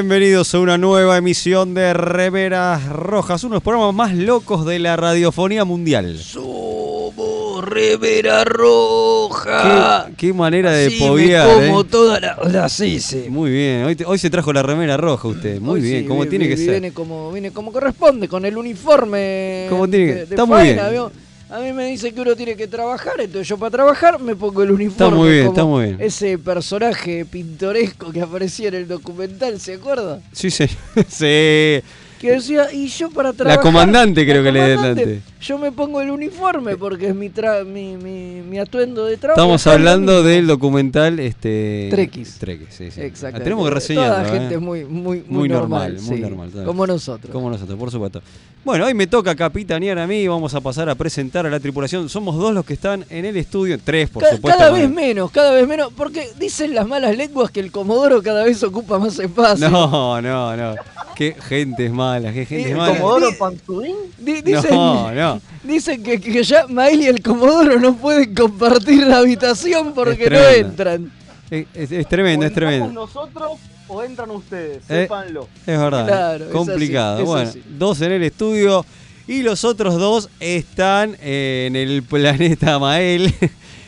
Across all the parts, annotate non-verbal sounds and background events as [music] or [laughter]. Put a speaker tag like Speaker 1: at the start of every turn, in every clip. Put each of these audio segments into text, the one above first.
Speaker 1: Bienvenidos a una nueva emisión de Remeras Rojas, uno de los programas más locos de la radiofonía mundial.
Speaker 2: Somos remera roja.
Speaker 1: Qué, qué manera de
Speaker 2: Así me
Speaker 1: poguear,
Speaker 2: como
Speaker 1: ¿eh?
Speaker 2: toda la, la CICE.
Speaker 1: Muy bien, hoy, te- hoy se trajo la remera roja usted, muy
Speaker 2: Hoy
Speaker 1: bien,
Speaker 2: sí,
Speaker 1: como
Speaker 2: vi-
Speaker 1: tiene
Speaker 2: vi-
Speaker 1: que ser.
Speaker 2: Viene como, viene como corresponde, con el uniforme
Speaker 1: Como tiene que-
Speaker 2: de, de
Speaker 1: está muy
Speaker 2: faena,
Speaker 1: bien.
Speaker 2: ¿vio? A mí me dice que uno tiene que trabajar, entonces yo para trabajar me pongo el uniforme.
Speaker 1: muy bien,
Speaker 2: como
Speaker 1: está muy bien.
Speaker 2: Ese personaje pintoresco que aparecía en el documental, ¿se acuerda?
Speaker 1: Sí, sí, [laughs] sí.
Speaker 2: Que decía, y yo para trabajar...
Speaker 1: comandante creo que le
Speaker 2: comandante,
Speaker 1: delante.
Speaker 2: Yo me pongo el uniforme porque es mi, tra- mi, mi, mi atuendo de trabajo.
Speaker 1: Estamos hablando
Speaker 2: mismo.
Speaker 1: del documental este
Speaker 2: Trequis.
Speaker 1: Trequis, sí, sí.
Speaker 2: Exacto.
Speaker 1: Ah, Tenemos que reseñarlo,
Speaker 2: Toda la
Speaker 1: ¿eh?
Speaker 2: gente muy, muy, muy,
Speaker 1: Muy
Speaker 2: normal.
Speaker 1: normal, muy normal.
Speaker 2: Como nosotros.
Speaker 1: Como nosotros, por supuesto. Bueno, hoy me toca capitanear a mí y vamos a pasar a presentar a la tripulación. Somos dos los que están en el estudio, tres por
Speaker 2: Ca-
Speaker 1: supuesto.
Speaker 2: cada
Speaker 1: bueno.
Speaker 2: vez menos, cada vez menos, porque dicen las malas lenguas que el Comodoro cada vez ocupa más espacio.
Speaker 1: No, no, no. Qué gente es mala, qué gente es
Speaker 2: el
Speaker 1: mala.
Speaker 2: Comodoro
Speaker 3: Panzudín?
Speaker 2: Di- dicen,
Speaker 1: No, no.
Speaker 2: Dicen que, que ya Mael y el Comodoro no pueden compartir la habitación porque no entran.
Speaker 1: Es, es- es tremendo, es tremendo.
Speaker 3: nosotros o entran ustedes?
Speaker 1: Eh,
Speaker 3: Sépanlo.
Speaker 1: Es verdad,
Speaker 2: Claro, es
Speaker 1: complicado.
Speaker 2: así,
Speaker 1: bueno,
Speaker 2: así.
Speaker 1: dos en el estudio y los otros dos están en el planeta Mael. [laughs]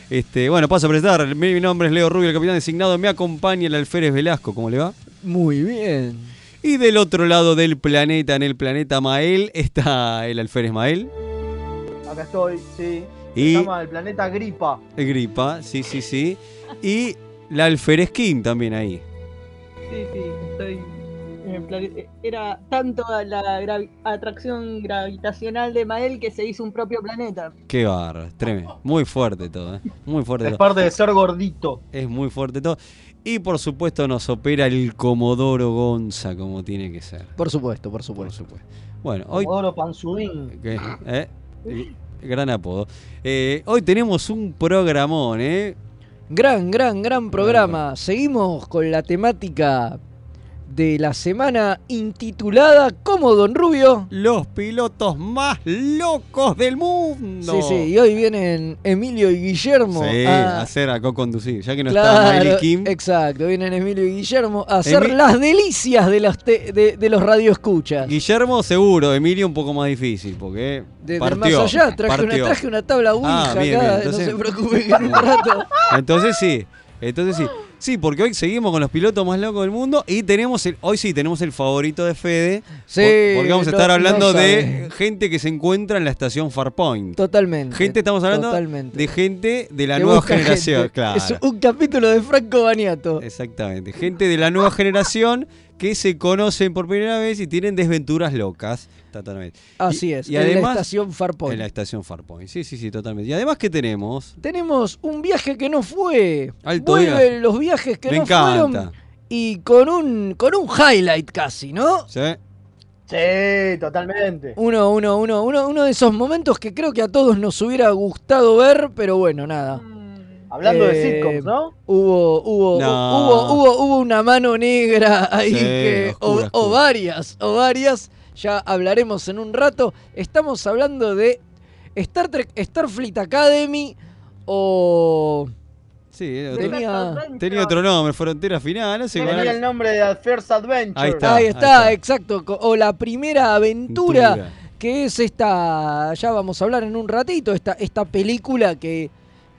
Speaker 1: Este, bueno, paso a presentar. Mi, mi nombre es Leo Rubio, el capitán designado. Me acompaña el alférez Velasco. ¿Cómo le va?
Speaker 2: Muy bien.
Speaker 1: Y del otro lado del planeta, en el planeta Mael, está el alférez Mael.
Speaker 3: Acá estoy, sí.
Speaker 1: Y-
Speaker 3: Se llama el planeta Gripa.
Speaker 1: El Gripa, sí, sí, sí. Y la alférez Kim también ahí.
Speaker 4: Sí, sí, estoy. Era tanto la atracción gravitacional de Mael que se hizo un propio planeta.
Speaker 1: Qué barra, tremendo. Muy fuerte todo, ¿eh? Muy fuerte
Speaker 3: Es
Speaker 1: todo.
Speaker 3: parte de ser gordito.
Speaker 1: Es muy fuerte todo. Y por supuesto nos opera el Comodoro Gonza como tiene que ser.
Speaker 2: Por supuesto, por
Speaker 1: Por
Speaker 2: supuesto.
Speaker 1: supuesto. Bueno, hoy...
Speaker 3: Comodoro Panzudín.
Speaker 1: ¿qué? ¿Eh? Gran apodo. Eh, hoy tenemos un programón, ¿eh?
Speaker 2: Gran, gran, gran programa. Seguimos con la temática de la semana intitulada como Don Rubio.
Speaker 1: Los pilotos más locos del mundo.
Speaker 2: Sí, sí, y hoy vienen Emilio y Guillermo
Speaker 1: Sí,
Speaker 2: a
Speaker 1: a hacer a co-conducir. Ya que no está
Speaker 2: Claro,
Speaker 1: Miley Kim.
Speaker 2: Exacto, vienen Emilio y Guillermo a hacer las delicias de, las te- de, de los radioescuchas.
Speaker 1: Guillermo seguro, Emilio un poco más difícil, porque
Speaker 2: Desde
Speaker 1: partió,
Speaker 2: más allá, traje una, traje una tabla Ouija
Speaker 1: Ah, bien,
Speaker 2: acá,
Speaker 1: bien, entonces-
Speaker 2: no se preocupe que en un rato. [laughs]
Speaker 1: Entonces sí, entonces sí. Sí, porque hoy seguimos con los pilotos más locos del mundo y tenemos el, hoy sí tenemos el favorito de Fede.
Speaker 2: Sí,
Speaker 1: por- porque vamos a
Speaker 2: no-
Speaker 1: estar hablando
Speaker 2: no
Speaker 1: de gente que se encuentra en la estación Farpoint.
Speaker 2: Totalmente.
Speaker 1: Gente, estamos hablando
Speaker 2: totalmente.
Speaker 1: de gente de la
Speaker 2: Que
Speaker 1: nueva generación.
Speaker 2: gente.
Speaker 1: Claro.
Speaker 2: Es un capítulo de Franco Baniato.
Speaker 1: Exactamente. Gente de la nueva generación que se conocen por primera vez y tienen desventuras locas. Totalmente.
Speaker 2: Así
Speaker 1: Y-
Speaker 2: es,
Speaker 1: Y,
Speaker 2: en la estación Farpoint.
Speaker 1: En la estación Farpoint. Sí, sí, sí, totalmente. Y además, ¿qué tenemos?
Speaker 2: Tenemos un viaje que no fue.
Speaker 1: Alto
Speaker 2: Vuelven
Speaker 1: viaje.
Speaker 2: los viajes que
Speaker 1: Me
Speaker 2: no
Speaker 1: encanta.
Speaker 2: fueron. Y con un, con un highlight casi, ¿no?
Speaker 1: ¿Sí?
Speaker 3: Sí, totalmente.
Speaker 2: Uno, uno, uno, uno, uno de esos momentos que creo que a todos nos hubiera gustado ver, pero bueno, nada.
Speaker 3: Hablando
Speaker 2: Eh,
Speaker 3: de sitcoms, ¿no?
Speaker 2: Hubo, hubo,
Speaker 1: No.
Speaker 2: hubo, hubo, hubo una mano negra ahí
Speaker 1: Sí,
Speaker 2: que. o,
Speaker 1: oscura,
Speaker 2: o
Speaker 1: oscura.
Speaker 2: varias, o varias. Ya hablaremos en un rato. Estamos hablando de Star Trek, Starfleet Academy o.
Speaker 1: Sí, era
Speaker 2: Tenía-
Speaker 1: otro-
Speaker 4: Tenía...
Speaker 1: tenía otro nombre, Frontera Final, no sé cuál
Speaker 3: Tenía el nombre de First Adventure.
Speaker 1: Ahí está.
Speaker 2: ahí
Speaker 1: ahí
Speaker 2: está, exacto. O la primera aventura.
Speaker 1: Aventura.
Speaker 2: que es esta, ya vamos a hablar en un ratito, esta, esta película que,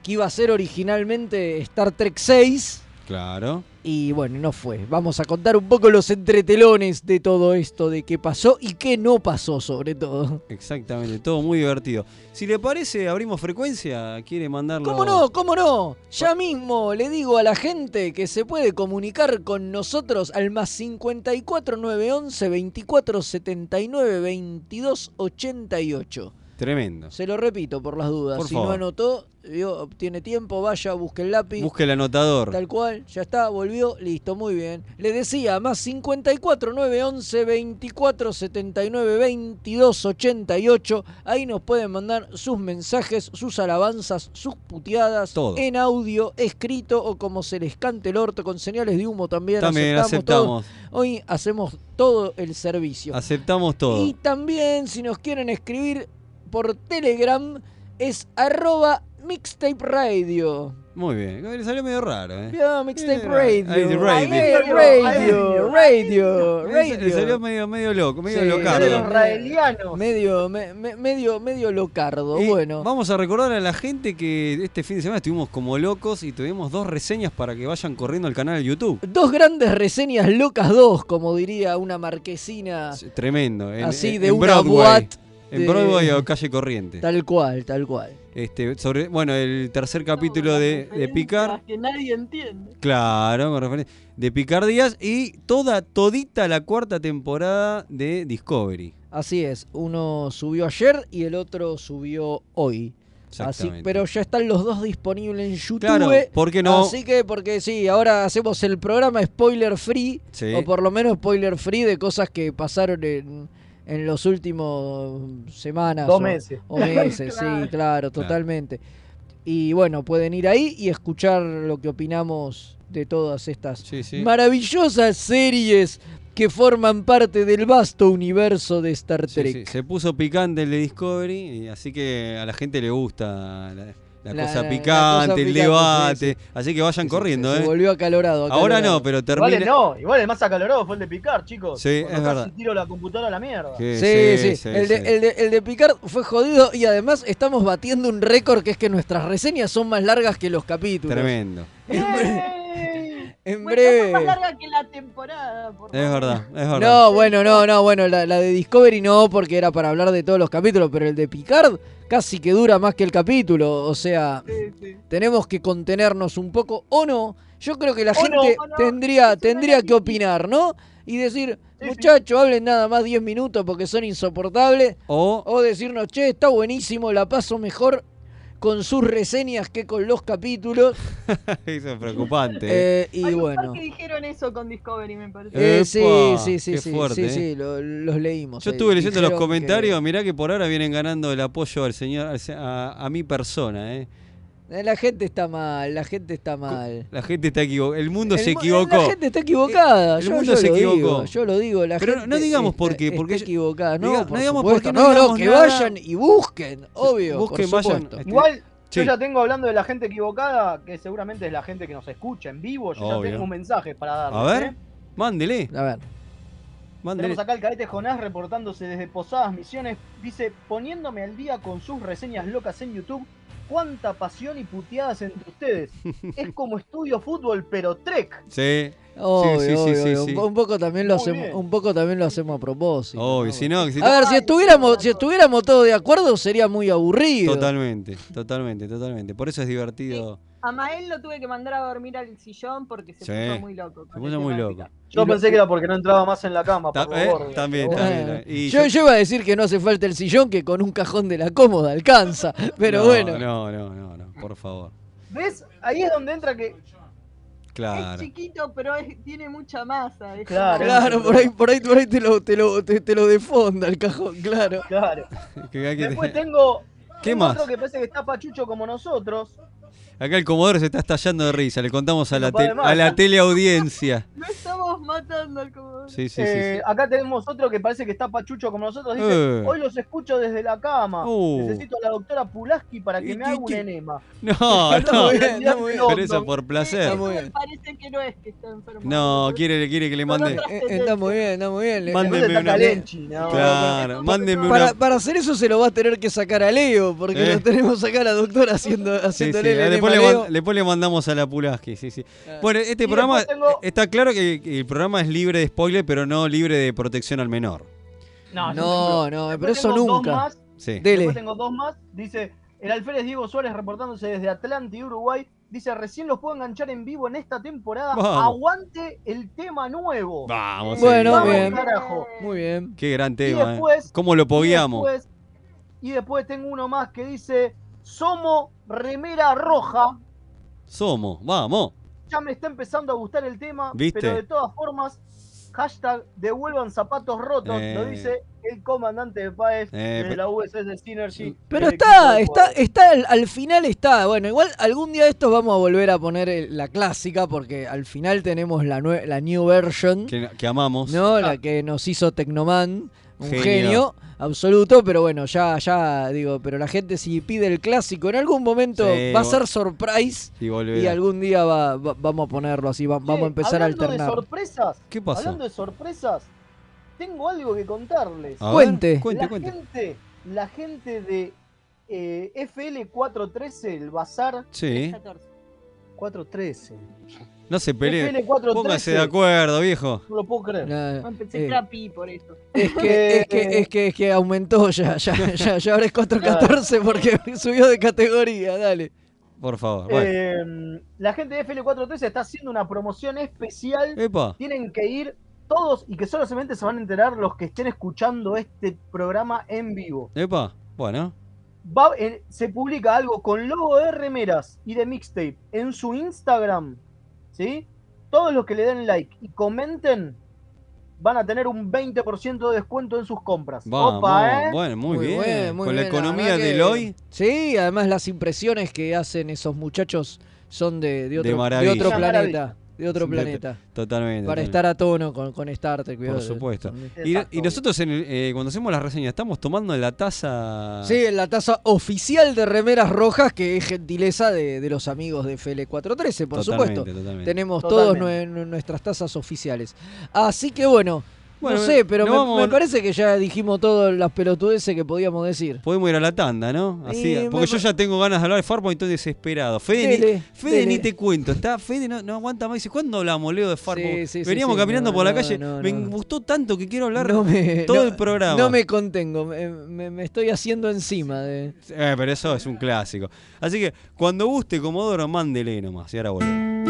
Speaker 2: que iba a ser originalmente Star Trek 6.
Speaker 1: Claro.
Speaker 2: Y bueno, no fue. Vamos a contar un poco los entretelones de todo esto, de qué pasó y qué no pasó sobre todo.
Speaker 1: Exactamente, todo muy divertido. Si le parece, abrimos frecuencia, quiere mandarlo.
Speaker 2: ¿Cómo no? ¿Cómo no? Ya mismo le digo a la gente que se puede comunicar con nosotros al más 54 911 24 79 22 88.
Speaker 1: Tremendo.
Speaker 2: Se lo repito por las dudas.
Speaker 1: Por
Speaker 2: si
Speaker 1: favor.
Speaker 2: no anotó, vio, tiene tiempo, vaya, busque el lápiz.
Speaker 1: Busque el anotador.
Speaker 2: Tal cual, ya está, volvió, listo, muy bien. Le decía, más 54 911 24 79 22 88. Ahí nos pueden mandar sus mensajes, sus alabanzas, sus puteadas
Speaker 1: Todo.
Speaker 2: en audio, escrito o como se les cante el orto, con señales de humo también.
Speaker 1: También
Speaker 2: aceptamos.
Speaker 1: aceptamos.
Speaker 2: Hoy hacemos todo el servicio.
Speaker 1: Aceptamos todo.
Speaker 2: Y también, si nos quieren escribir por Telegram, es arroba mixtape radio.
Speaker 1: Muy bien. Le salió medio raro, ¿eh?
Speaker 2: Mixtape Radio.
Speaker 1: radio.
Speaker 2: Radio, radio,
Speaker 1: Le salió medio, medio loco, medio
Speaker 2: Sí,
Speaker 1: locardo.
Speaker 2: Medio, me- me- medio, medio locardo.
Speaker 1: Y
Speaker 2: Bueno,
Speaker 1: Vamos a recordar a la gente que este fin de semana estuvimos como locos y tuvimos dos reseñas para que vayan corriendo al canal de YouTube.
Speaker 2: dos grandes reseñas locas dos, como diría una marquesina
Speaker 1: Sí, Tremendo. En,
Speaker 2: así
Speaker 1: en-
Speaker 2: de
Speaker 1: en
Speaker 2: una
Speaker 1: Broadway. En Broadway o calle Corriente.
Speaker 2: Tal cual, tal cual.
Speaker 1: Este, sobre, bueno, el tercer capítulo de, de Picar.
Speaker 4: Que nadie entiende.
Speaker 1: Claro, con referencia- De Picar Díaz y toda, todita la cuarta temporada de Discovery.
Speaker 2: Así es, uno subió ayer y el otro subió hoy. Así,
Speaker 1: Exactamente.
Speaker 2: pero ya están los dos disponibles en YouTube.
Speaker 1: Claro, ¿por qué no?
Speaker 2: Así que, porque sí, ahora hacemos el programa spoiler free,
Speaker 1: Sí.
Speaker 2: o por lo menos spoiler free de cosas que pasaron en, en los últimos semanas.
Speaker 3: Dos
Speaker 2: o-
Speaker 3: meses.
Speaker 2: O meses, [laughs] sí,
Speaker 4: Claro.
Speaker 2: claro, totalmente. Y bueno, pueden ir ahí y escuchar lo que opinamos de todas estas
Speaker 1: Sí, sí.
Speaker 2: maravillosas series que forman parte del vasto universo de Star Trek.
Speaker 1: sí, Se puso picante el de Discovery, y así que a la gente le gusta la, la
Speaker 2: La-
Speaker 1: cosa
Speaker 2: la- la
Speaker 1: picante,
Speaker 2: cosa
Speaker 1: el debate.
Speaker 2: sí,
Speaker 1: Así que vayan
Speaker 2: Sí,
Speaker 1: corriendo,
Speaker 2: se,
Speaker 1: ¿eh?
Speaker 2: se volvió acalorado,
Speaker 1: Ahora
Speaker 2: acalorado.
Speaker 1: no, pero
Speaker 3: Igual
Speaker 1: termina.
Speaker 3: el no, igual el más acalorado fue el de Picar, chicos.
Speaker 1: Sí,
Speaker 3: Cuando
Speaker 1: es
Speaker 3: casi
Speaker 1: verdad.
Speaker 3: tiro la computadora a la mierda.
Speaker 1: Sí,
Speaker 2: Sí, sí,
Speaker 1: sí,
Speaker 2: el, de. El, de, el de Picard fue jodido y además estamos batiendo un récord que es que nuestras reseñas son más largas que los capítulos.
Speaker 1: Tremendo.
Speaker 4: Bueno,
Speaker 2: breve.
Speaker 4: más larga que la temporada. por
Speaker 1: Es verdad, es verdad.
Speaker 2: No, bueno, no, no, bueno, la, la de Discovery no, porque era para hablar de todos los capítulos, pero el de Picard casi que dura más que el capítulo, o sea,
Speaker 4: Sí, sí.
Speaker 2: tenemos que contenernos un poco, o no, yo creo que la
Speaker 3: O
Speaker 2: gente
Speaker 3: no,
Speaker 4: o no.
Speaker 2: tendría, tendría que opinar, ¿no? Y decir,
Speaker 3: Sí, sí.
Speaker 2: muchachos, hablen nada más 10 minutos porque son insoportables,
Speaker 1: O,
Speaker 2: o decirnos, che, está buenísimo, la paso mejor con sus reseñas que con los capítulos, [laughs]
Speaker 1: eso es preocupante.
Speaker 2: eh, y
Speaker 4: Hay
Speaker 2: bueno.
Speaker 4: que dijeron eso con Discovery, me parece.
Speaker 2: Eh,
Speaker 1: Epa,
Speaker 2: sí, sí, sí, sí,
Speaker 1: fuerte,
Speaker 2: sí,
Speaker 1: eh.
Speaker 2: sí, lo- los leímos.
Speaker 1: Yo
Speaker 2: eh,
Speaker 1: estuve leyendo los
Speaker 2: dijeron que-
Speaker 1: comentarios, mirá que por ahora vienen ganando el apoyo al señor, al se- a, a mi persona, ¿eh?
Speaker 2: Eh, La gente está mal, la gente está mal.
Speaker 1: La gente está equivocada, el mundo
Speaker 2: El
Speaker 1: se equivocó.
Speaker 2: La gente está equivocada.
Speaker 1: El
Speaker 2: yo,
Speaker 1: mundo
Speaker 2: yo
Speaker 1: se
Speaker 2: lo
Speaker 1: equivocó.
Speaker 2: Digo, yo lo digo, la
Speaker 1: Pero no-
Speaker 2: gente
Speaker 1: no digamos por qué, porque
Speaker 2: está equivocada. No,
Speaker 1: diga-
Speaker 2: por
Speaker 1: no digamos por qué, no
Speaker 2: no, no,
Speaker 1: digamos
Speaker 2: que
Speaker 1: nada.
Speaker 2: vayan y busquen, obvio.
Speaker 1: busquen,
Speaker 2: por
Speaker 1: vayan. Este-
Speaker 3: Igual,
Speaker 1: Sí.
Speaker 3: yo ya tengo hablando de la gente equivocada, que seguramente es la gente que nos escucha en vivo. Yo
Speaker 1: Obvio.
Speaker 3: ya tengo un mensaje para darles.
Speaker 1: A ver,
Speaker 3: ¿eh?
Speaker 1: mándele,
Speaker 2: A ver.
Speaker 1: mándele.
Speaker 3: Tenemos acá al cadete Jonás reportándose desde Posadas Misiones. Dice, poniéndome al día con sus reseñas locas en YouTube. Cuánta pasión y puteadas entre ustedes. es [laughs] como estudio fútbol, pero Trek.
Speaker 1: Sí,
Speaker 2: Obvio,
Speaker 1: sí, sí,
Speaker 2: obvio,
Speaker 1: sí,
Speaker 2: obvio. Un, po- un poco también lo
Speaker 3: Muy
Speaker 2: hacemos,
Speaker 3: bien.
Speaker 2: un poco también lo hacemos a propósito.
Speaker 1: obvio,
Speaker 2: ¿no?
Speaker 1: si no, si
Speaker 2: A ver, si estuviéramos, si estuviéramos todos de acuerdo sería muy aburrido.
Speaker 1: Totalmente, totalmente, totalmente. Por eso es divertido.
Speaker 4: A Mael lo tuve que mandar a dormir al sillón porque se
Speaker 1: Sí,
Speaker 4: puso muy loco. con
Speaker 1: puso muy loco.
Speaker 3: Yo pensé que era porque no entraba más en la cama. Por
Speaker 1: eh,
Speaker 3: gordo,
Speaker 1: también, Y
Speaker 2: yo,
Speaker 1: yo-
Speaker 2: iba a decir que no hace falta el sillón, que con un cajón de la cómoda alcanza. [laughs] Pero
Speaker 1: no,
Speaker 2: bueno.
Speaker 1: No, no, no, no, por favor.
Speaker 3: ¿Ves? Ahí es donde entra que.
Speaker 1: Claro.
Speaker 4: Es chiquito, pero es- tiene mucha masa. es
Speaker 3: Claro.
Speaker 2: Claro, por ahí, por ahí, por ahí te lo, te lo, te, te lo defonda el cajón, claro.
Speaker 3: Claro. [laughs] Después tengo.
Speaker 1: ¿Qué
Speaker 3: tengo
Speaker 1: más?
Speaker 3: Otro que parece que está pachucho como nosotros.
Speaker 1: Acá el comodoro se está estallando de risa. Le contamos a la,
Speaker 3: No
Speaker 1: te- a la teleaudiencia. [laughs]
Speaker 4: Lo estamos matando al comodoro.
Speaker 1: Sí, sí, sí.
Speaker 3: Eh,
Speaker 1: sí.
Speaker 3: Acá tenemos otro que parece que está pachucho como nosotros. Dice:
Speaker 1: Eh.
Speaker 3: Hoy los escucho desde la cama.
Speaker 1: Uh.
Speaker 3: Necesito a la doctora Pulaski para que me haga un enema. [laughs]
Speaker 1: No, [laughs]
Speaker 2: Está
Speaker 1: no.
Speaker 2: muy bien, está muy bien.
Speaker 1: Pero eso por placer.
Speaker 2: Está muy bien.
Speaker 4: Me parece que no es que está enfermo.
Speaker 1: No, quiere, quiere que le mande.
Speaker 2: Eh, está muy bien, está muy bien.
Speaker 3: Está
Speaker 1: una-
Speaker 3: Calenchi, ¿no?
Speaker 1: Claro, mándenme
Speaker 2: Para,
Speaker 1: una.
Speaker 2: para hacer eso se lo va a tener que sacar a Leo, porque
Speaker 1: Eh.
Speaker 2: lo tenemos acá a la doctora haciendo,
Speaker 1: Sí, sí.
Speaker 2: haciéndole el
Speaker 1: Después, le man- después mandamos a la Pulaski, sí, sí. Bueno, este
Speaker 3: Y
Speaker 1: programa
Speaker 3: tengo-
Speaker 1: está claro que, el programa es libre de spoiler, pero no libre de protección al menor.
Speaker 3: No,
Speaker 2: No, no, pero
Speaker 3: Después
Speaker 2: eso
Speaker 3: tengo dos
Speaker 2: nunca.
Speaker 3: más.
Speaker 1: Sí.
Speaker 2: Dele.
Speaker 3: Después tengo dos más. Dice, el alférez Diego Suárez reportándose desde Atlanta y Uruguay. Dice, recién los puedo enganchar en vivo en esta temporada.
Speaker 1: Vamos.
Speaker 3: Aguante el tema nuevo.
Speaker 1: Vamos,
Speaker 2: Bueno.
Speaker 3: Vamos,
Speaker 2: bien.
Speaker 3: carajo.
Speaker 2: Muy bien.
Speaker 1: Qué gran
Speaker 3: Y
Speaker 1: tema. eh.
Speaker 3: después,
Speaker 1: ¿Cómo lo
Speaker 3: y
Speaker 1: pogueamos?
Speaker 3: después, y después tengo uno más que dice, Somo Remera Roja.
Speaker 1: Somos, vamos.
Speaker 3: Ya me está empezando a gustar el tema,
Speaker 1: ¿Viste?
Speaker 3: pero de todas formas, hashtag devuelvan zapatos rotos,
Speaker 1: Eh.
Speaker 3: lo dice el comandante de Paez
Speaker 1: Eh,
Speaker 3: de la USS Synergy.
Speaker 2: Pero está, está, está, al, al final está. Bueno, igual algún día de estos vamos a volver a poner el- la clásica porque al final tenemos la, nue- la new version,
Speaker 1: Que, que amamos.
Speaker 2: ¿no? La que nos hizo Tecnoman, un
Speaker 1: Genio.
Speaker 2: genio. absoluto, pero bueno, ya, ya digo, pero la gente si pide el clásico en algún momento
Speaker 1: Sí,
Speaker 2: va a ser surprise
Speaker 1: Y
Speaker 2: algún día va, va- vamos a ponerlo así, va- vamos a empezar a
Speaker 3: hablando
Speaker 2: alternar.
Speaker 3: de sorpresas,
Speaker 1: ¿Qué pasó?
Speaker 3: hablando de sorpresas, tengo algo que contarles.
Speaker 1: A ver,
Speaker 2: Cuente.
Speaker 1: cuente,
Speaker 3: la
Speaker 1: cuente.
Speaker 3: gente, la gente de eh, FL413, el bazar
Speaker 1: Sí.
Speaker 4: 14.
Speaker 3: 413.
Speaker 1: No se peleen.
Speaker 3: FL413.
Speaker 1: Póngase de acuerdo, viejo.
Speaker 3: No lo puedo creer.
Speaker 2: Nah,
Speaker 4: No, pensé
Speaker 2: eh,
Speaker 4: que era pi por eso.
Speaker 2: es, que, es, que, es, que, es que aumentó ya, ya, [laughs] ya, ya ahora es 414 porque [laughs] subió de categoría, dale.
Speaker 1: Por favor. Bueno.
Speaker 3: Eh, la gente de FL413 está haciendo una promoción especial.
Speaker 1: Epa.
Speaker 3: Tienen que ir todos y que solamente se van a enterar los que estén escuchando este programa en vivo.
Speaker 1: Epa. Bueno.
Speaker 3: Va- eh, se publica algo con logo de remeras y de mixtape en su Instagram. ¿Sí? Todos los que le den like y comenten van a tener un 20% de descuento en sus compras.
Speaker 1: Vamos.
Speaker 3: Opa, ¿eh?
Speaker 1: Bueno, muy,
Speaker 2: Muy
Speaker 1: bien.
Speaker 2: bien, muy
Speaker 1: Con la
Speaker 2: bien, la
Speaker 1: economía del
Speaker 2: que-
Speaker 1: hoy.
Speaker 2: Sí, además las impresiones que hacen esos muchachos son de, de,
Speaker 1: De
Speaker 2: otro, de
Speaker 1: maravilla.
Speaker 2: otro planeta. De otro planeta.
Speaker 1: Totalmente.
Speaker 2: Para
Speaker 1: totalmente.
Speaker 2: estar a tono con, con Star Trek.
Speaker 1: Por supuesto. Y, nosotros en el- eh, cuando hacemos las reseñas estamos tomando la taza.
Speaker 2: Sí, la taza oficial de remeras rojas que es gentileza de, de los amigos de FL413, por
Speaker 1: totalmente,
Speaker 2: supuesto.
Speaker 1: Totalmente.
Speaker 2: Tenemos nue- nuestras tazas oficiales. Así que bueno,
Speaker 1: Bueno,
Speaker 2: no sé, pero me,
Speaker 1: vamos-
Speaker 2: me parece que ya dijimos todas las pelotudeces que podíamos decir.
Speaker 1: Podemos ir a la tanda, ¿no? Así, porque yo ya tengo ganas de hablar de Farpoint, estoy desesperado. Fede,
Speaker 2: Dele,
Speaker 1: ni, Fede
Speaker 2: dele.
Speaker 1: ni te cuento, está Fede no, no aguanta más. Dice, ¿cuándo hablamos, Leo, de Farpoint?
Speaker 2: sí, sí,
Speaker 1: Veníamos
Speaker 2: sí,
Speaker 1: caminando
Speaker 2: no,
Speaker 1: por la calle, me gustó tanto que quiero hablar
Speaker 2: me-
Speaker 1: todo el programa.
Speaker 2: No me contengo, me, me- me estoy haciendo encima de...
Speaker 1: Eh, pero eso es un clásico. Así que cuando guste, Comodoro, mándele nomás. Y ahora volvemos.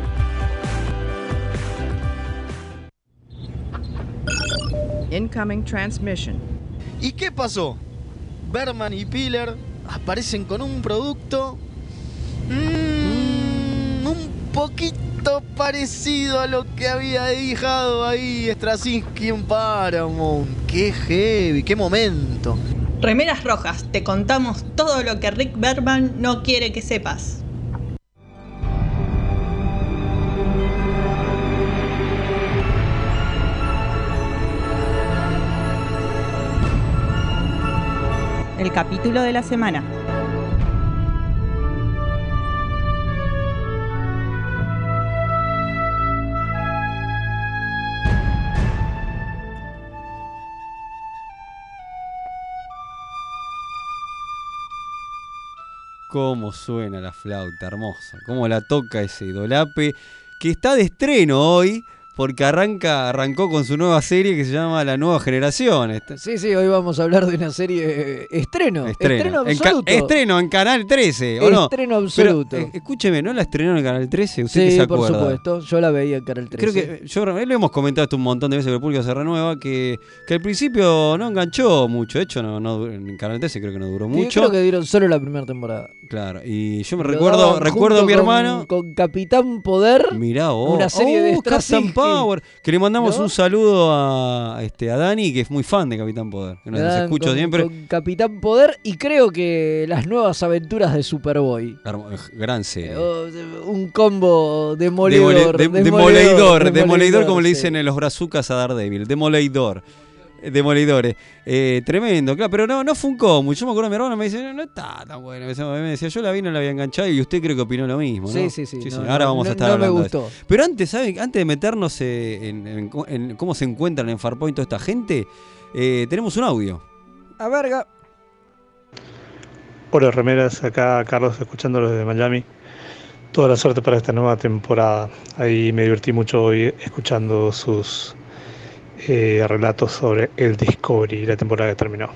Speaker 5: Incoming transmission.
Speaker 6: ¿Y qué pasó? Berman y Piller aparecen con un producto mm, un poquito parecido a lo que había dejado ahí Straczynski en Paramount. ¡Qué heavy! ¡Qué momento!
Speaker 7: Remeras Rojas, te contamos todo lo que Rick Berman no quiere que sepas. El capítulo de la semana.
Speaker 1: Cómo suena la flauta, hermosa. Cómo la toca ese idolape. Que está de estreno hoy. Porque arranca, arrancó con su nueva serie que se llama La Nueva Generación.
Speaker 2: Sí, sí, hoy vamos a hablar de una serie eh, estreno. Estreno,
Speaker 1: En ca-
Speaker 2: absoluto.
Speaker 1: estreno en Canal 13, ¿o no?
Speaker 2: Estreno absoluto.
Speaker 1: Pero, eh, escúcheme, ¿no la estrenó en Canal 13? ¿Usted
Speaker 2: Sí,
Speaker 1: se
Speaker 2: por supuesto. Yo la veía en Canal 13.
Speaker 1: Creo que yo lo hemos comentado esto un montón de veces que el público se renueva que, que al principio no enganchó mucho, de hecho no, en Canal 13 creo que no duró
Speaker 2: Sí,
Speaker 1: mucho.
Speaker 2: creo que dieron solo la primera temporada.
Speaker 1: Claro, y yo me
Speaker 2: Lo
Speaker 1: recuerdo recuerdo a mi hermano
Speaker 2: Con Capitán Poder.
Speaker 1: Mirá vos.
Speaker 2: Una serie de
Speaker 1: Oh, Captain
Speaker 2: Straczynski.
Speaker 1: Power. Que le mandamos
Speaker 2: ¿No?
Speaker 1: un saludo a, este, a Dani, que es muy fan de Capitán Poder. Que nos
Speaker 2: dan con-
Speaker 1: siempre.
Speaker 2: con Capitán Poder y creo que las nuevas aventuras de Superboy.
Speaker 1: Hermo- Gran serie.
Speaker 2: Oh, un combo demoledor.
Speaker 1: Demole- de- demoledor, demoledor, como le dicen en los brazucas a Daredevil, demoledor. Demoledores. Eh, tremendo, claro, pero no, no funcó mucho. Yo me acuerdo mi hermano me dice, no, no está tan bueno. Me decía, yo la vi, no la había enganchado y usted creo que opinó lo mismo. ¿no?
Speaker 2: Sí, sí, sí, no,
Speaker 1: Ahora vamos
Speaker 2: no-
Speaker 1: a estar
Speaker 2: no me
Speaker 1: hablando de eso.
Speaker 2: gustó.
Speaker 1: Pero antes, ¿saben? Antes de meternos eh, en, en co- en cómo se encuentran en Farpoint toda esta gente, eh, tenemos un audio.
Speaker 2: A verga.
Speaker 8: Hola remeras, acá Carlos escuchándolos desde Miami. Toda la suerte para esta nueva temporada. Ahí me divertí mucho hoy escuchando sus eh, relatos sobre el Discovery y la temporada que terminó.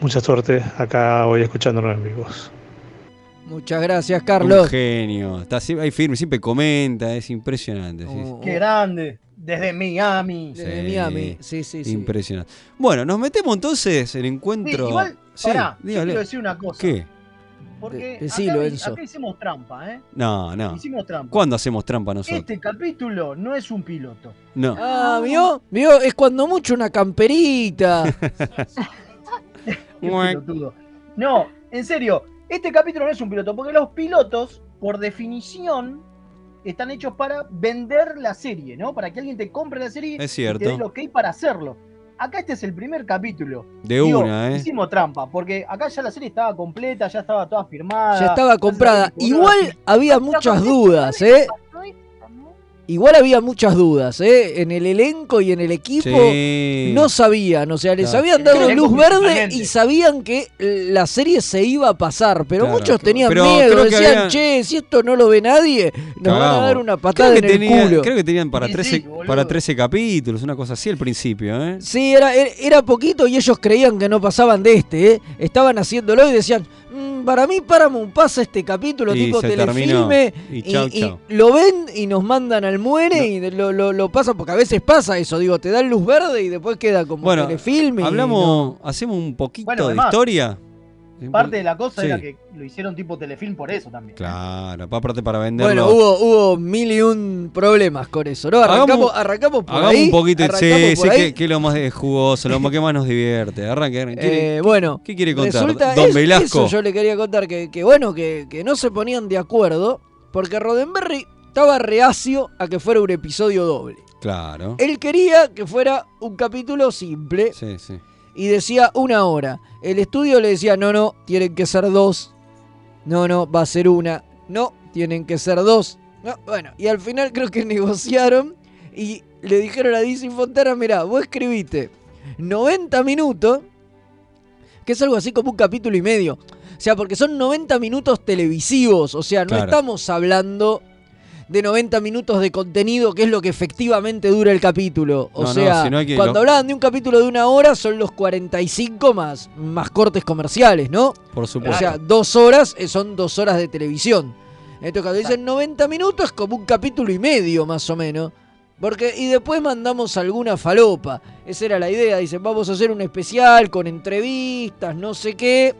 Speaker 8: Mucha suerte acá hoy escuchándonos en vivos.
Speaker 2: Muchas gracias,
Speaker 1: Un
Speaker 2: Carlos.
Speaker 1: genio. Está siempre, ahí firme, siempre comenta, es impresionante. sí.
Speaker 3: ¡Qué grande! Desde Miami.
Speaker 2: Desde
Speaker 1: Sí,
Speaker 2: Miami. Sí, sí, sí.
Speaker 1: Impresionante. Bueno, nos metemos entonces en
Speaker 3: Sí,
Speaker 1: encuentro.
Speaker 3: igual,
Speaker 1: Sí,
Speaker 3: pará, yo quiero decir una cosa.
Speaker 1: ¿Qué?
Speaker 3: Porque
Speaker 2: De-
Speaker 3: acá,
Speaker 2: Enzo.
Speaker 3: acá hicimos trampa, ¿eh?
Speaker 1: No, no.
Speaker 3: Hicimos trampa.
Speaker 1: ¿Cuándo hacemos trampa nosotros?
Speaker 3: Este capítulo no es un piloto.
Speaker 1: No.
Speaker 2: Ah, ¿vio? ¿Vio? Es cuando mucho una camperita. [laughs]
Speaker 3: No, en serio, este capítulo no es un piloto, porque los pilotos, por definición, están hechos para vender la serie, ¿no? Para que alguien te compre la serie
Speaker 1: Es
Speaker 3: y te dé
Speaker 1: cierto.
Speaker 3: lo que hay para hacerlo. Acá este es el primer capítulo.
Speaker 1: De una, ¿eh?
Speaker 3: Hicimos trampa, porque acá ya la serie estaba completa, ya estaba toda firmada.
Speaker 2: ya estaba comprada. Igual había muchas dudas, ¿eh? Igual había muchas dudas, ¿eh? En el elenco y en el equipo
Speaker 1: Sí.
Speaker 2: no sabían, o sea, les
Speaker 1: Claro.
Speaker 2: habían dado luz verde y sabían que la serie se iba a pasar, pero
Speaker 1: Claro,
Speaker 2: muchos tenían
Speaker 1: pero
Speaker 2: miedo, decían,
Speaker 1: había-
Speaker 2: che, si esto no lo ve nadie, nos van a dar una patada
Speaker 1: creo
Speaker 2: en
Speaker 1: que
Speaker 2: el
Speaker 1: tenía-
Speaker 2: culo.
Speaker 1: Creo que tenían para
Speaker 3: Sí,
Speaker 1: 13,
Speaker 3: sí, boludo.
Speaker 1: para 13 capítulos, una cosa así al principio, ¿eh?
Speaker 2: Sí, era, era- poquito y ellos creían que no pasaban de este, ¿eh? Estaban haciéndolo y decían, "Mm, para mí Paramount pasa este capítulo
Speaker 1: Y
Speaker 2: tipo telefilme.
Speaker 1: Y chau, chau.
Speaker 2: lo ven y nos mandan al muere y lo, lo, lo pasan, porque a veces pasa eso, digo, te dan luz verde y después queda como
Speaker 1: Bueno,
Speaker 2: telefilme. y
Speaker 1: hablamos, hacemos un poquito
Speaker 3: Bueno,
Speaker 1: de
Speaker 3: además-
Speaker 1: historia.
Speaker 3: Parte de la cosa
Speaker 1: Sí.
Speaker 3: era que lo hicieron tipo telefilm por eso también.
Speaker 1: Claro, aparte para venderlo.
Speaker 2: Bueno, hubo, hubo mil y un problemas con eso, ¿no? Arrancamos, arrancamos por
Speaker 1: Hagamos
Speaker 2: ahí.
Speaker 1: un poquito, sí, sí, que, que es lo más jugoso, lo que más nos divierte. Arranque, arranque. ¿Quiere-
Speaker 2: Eh, bueno,
Speaker 1: ¿Qué quiere contar?
Speaker 2: Resulta,
Speaker 1: Don
Speaker 2: es-
Speaker 1: Velasco.
Speaker 2: Eso yo le quería contar, que, que bueno, que, que no se ponían de acuerdo, porque Roddenberry estaba reacio a que fuera un episodio doble.
Speaker 1: Claro.
Speaker 2: Él quería que fuera un capítulo simple
Speaker 1: Sí, sí.
Speaker 2: Y decía una hora. El estudio le decía, no, no, tienen que ser dos. No, no, va a ser una. No, tienen que ser dos. No, bueno, y al final creo que [laughs] negociaron y le dijeron a DC Fontana, mira, vos escribiste 90 minutos, que es algo así como un capítulo y medio. O sea, porque son 90 minutos televisivos, o sea, no
Speaker 1: Claro.
Speaker 2: estamos hablando de 90 minutos de contenido, que es lo que efectivamente dura el capítulo. O
Speaker 1: No,
Speaker 2: sea,
Speaker 1: no
Speaker 2: cuando
Speaker 1: lo-
Speaker 2: hablaban de un capítulo de una hora, son los 45 más, más cortes comerciales, ¿no?
Speaker 1: Por supuesto.
Speaker 2: O sea, dos horas eh, son dos horas de televisión. Entonces, cuando dicen 90 minutos, es como un capítulo y medio, más o menos. Porque, y después mandamos alguna falopa. Esa era la idea. Dicen, vamos a hacer un especial con entrevistas, no sé qué.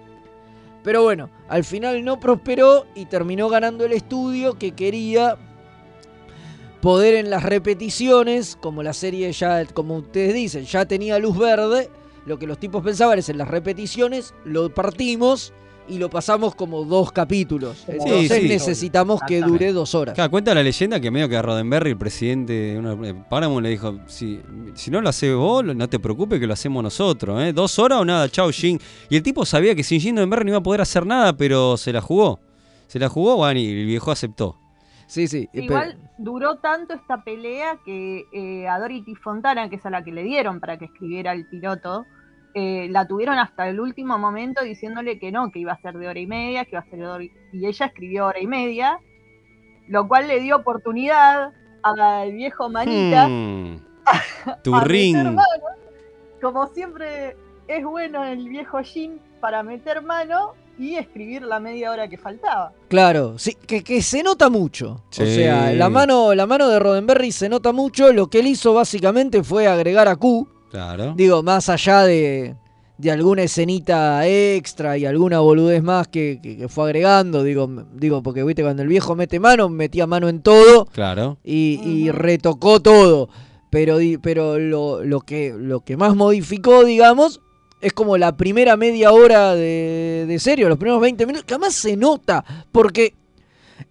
Speaker 2: Pero bueno, al final no prosperó y terminó ganando el estudio que quería poder en las repeticiones, como la serie ya, como ustedes dicen, ya tenía luz verde, lo que los tipos pensaban es en las repeticiones, lo partimos y lo pasamos como dos capítulos. Entonces
Speaker 1: sí.
Speaker 2: necesitamos que dure dos horas.
Speaker 1: Claro, cuenta la leyenda que medio que a Roddenberry, el presidente de una, de Paramount, le dijo, si, si no lo haces vos, no te preocupes que lo hacemos nosotros, ¿eh? Dos horas o nada, chao Jim. Y el tipo sabía que sin Jim Roddenberry no iba a poder hacer nada, pero se la jugó. Se la jugó, bueno, y el viejo aceptó.
Speaker 2: Sí, sí.
Speaker 4: Igual duró tanto esta pelea que eh, a Dorothy Fontana, que es a la que le dieron para que escribiera el piloto, eh, la tuvieron hasta el último momento diciéndole que no, que iba a ser de hora y media, que iba a ser de hora y... y ella escribió hora y media, lo cual le dio oportunidad al viejo Manita
Speaker 1: Hmm. [laughs]
Speaker 4: a meter mano. Como siempre es bueno el viejo Jim para meter mano y escribir la media hora que faltaba.
Speaker 2: Claro, sí, que, que se nota mucho. O sea, la mano, la mano de Roddenberry se nota mucho. Lo que él hizo básicamente fue agregar a Q.
Speaker 1: Claro.
Speaker 2: Digo, más allá de, de alguna escenita extra y alguna boludez más que, que- que fue agregando. Digo, digo, porque viste, cuando el viejo mete mano, metía mano en todo
Speaker 1: Claro.
Speaker 2: y, y retocó todo. Pero, di- pero lo, lo que, lo que más modificó, digamos, es como la primera media hora de, de serio, los primeros 20 minutos, que además se nota, porque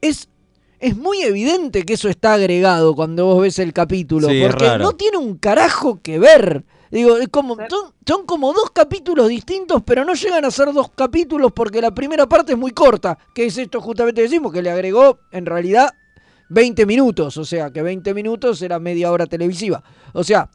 Speaker 2: es, es muy evidente que eso está agregado cuando vos ves el capítulo,
Speaker 1: Sí,
Speaker 2: porque no tiene un carajo que ver. Digo, es como, son, son como dos capítulos distintos, pero no llegan a ser dos capítulos porque la primera parte es muy corta, que es esto justamente que decimos, que le agregó en realidad 20 minutos, o sea, que 20 minutos era media hora televisiva. O sea,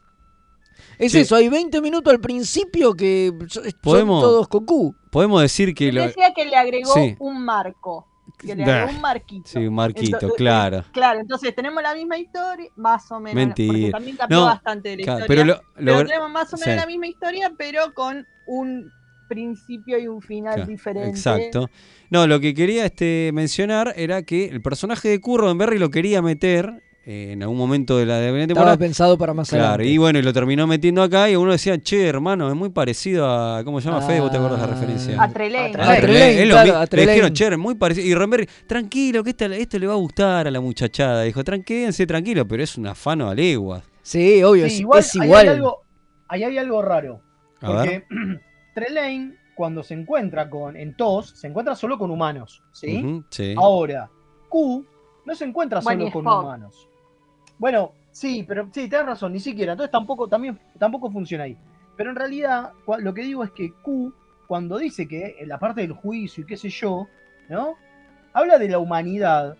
Speaker 2: es
Speaker 1: Sí.
Speaker 2: eso, hay 20 minutos al principio que son
Speaker 1: Podemos-
Speaker 2: todos con Q.
Speaker 1: Podemos decir que lo...
Speaker 4: decía que le agregó
Speaker 1: Sí.
Speaker 4: un marco. Que le agregó un marquito.
Speaker 1: Sí, un marquito,
Speaker 4: Entonces,
Speaker 1: claro.
Speaker 4: Claro, entonces tenemos la misma historia, más o menos.
Speaker 1: Mentira.
Speaker 4: también cambió
Speaker 1: No,
Speaker 4: bastante de la
Speaker 1: claro,
Speaker 4: historia.
Speaker 1: pero
Speaker 4: Pero,
Speaker 1: lo- lo-
Speaker 4: tenemos más o menos
Speaker 1: sí.
Speaker 4: la misma historia, pero con un principio y un final
Speaker 1: Claro,
Speaker 4: diferente.
Speaker 1: Exacto. No, lo que quería este, mencionar era que el personaje de Curro en Berry lo quería meter eh, en algún momento de la de la
Speaker 2: Estaba
Speaker 1: temporada.
Speaker 2: pensado para más
Speaker 1: Claro,
Speaker 2: adelante.
Speaker 1: y bueno, y lo terminó metiendo acá y uno decía, che, hermano, es muy parecido a. ¿Cómo se llama Fede? ¿Vos te acuerdas de la referencia?
Speaker 4: A Trelane.
Speaker 1: A
Speaker 2: Trelane, claro,
Speaker 1: Le dijeron, che, es muy parecido. Y Renberry, tranquilo, que esto, esto le va a gustar a la muchachada. Dijo, tranquídense, tranquilo, pero es un afano a leguas.
Speaker 2: Sí, obvio,
Speaker 3: Sí,
Speaker 2: es,
Speaker 3: igual,
Speaker 2: es
Speaker 3: ahí. Hay algo, ahí hay algo raro.
Speaker 1: A
Speaker 3: Porque [clears throat] Trelane, cuando se encuentra con en TOS, se encuentra solo con humanos. ¿sí?
Speaker 1: Sí.
Speaker 3: Ahora, Q no se encuentra solo con
Speaker 4: Spock.
Speaker 3: humanos. Bueno, sí, pero sí, tenés razón, ni siquiera. Entonces tampoco, también, tampoco funciona ahí. Pero en realidad, lo que digo es que Q, cuando dice que en la parte del juicio y qué sé yo, ¿no? Habla de la humanidad.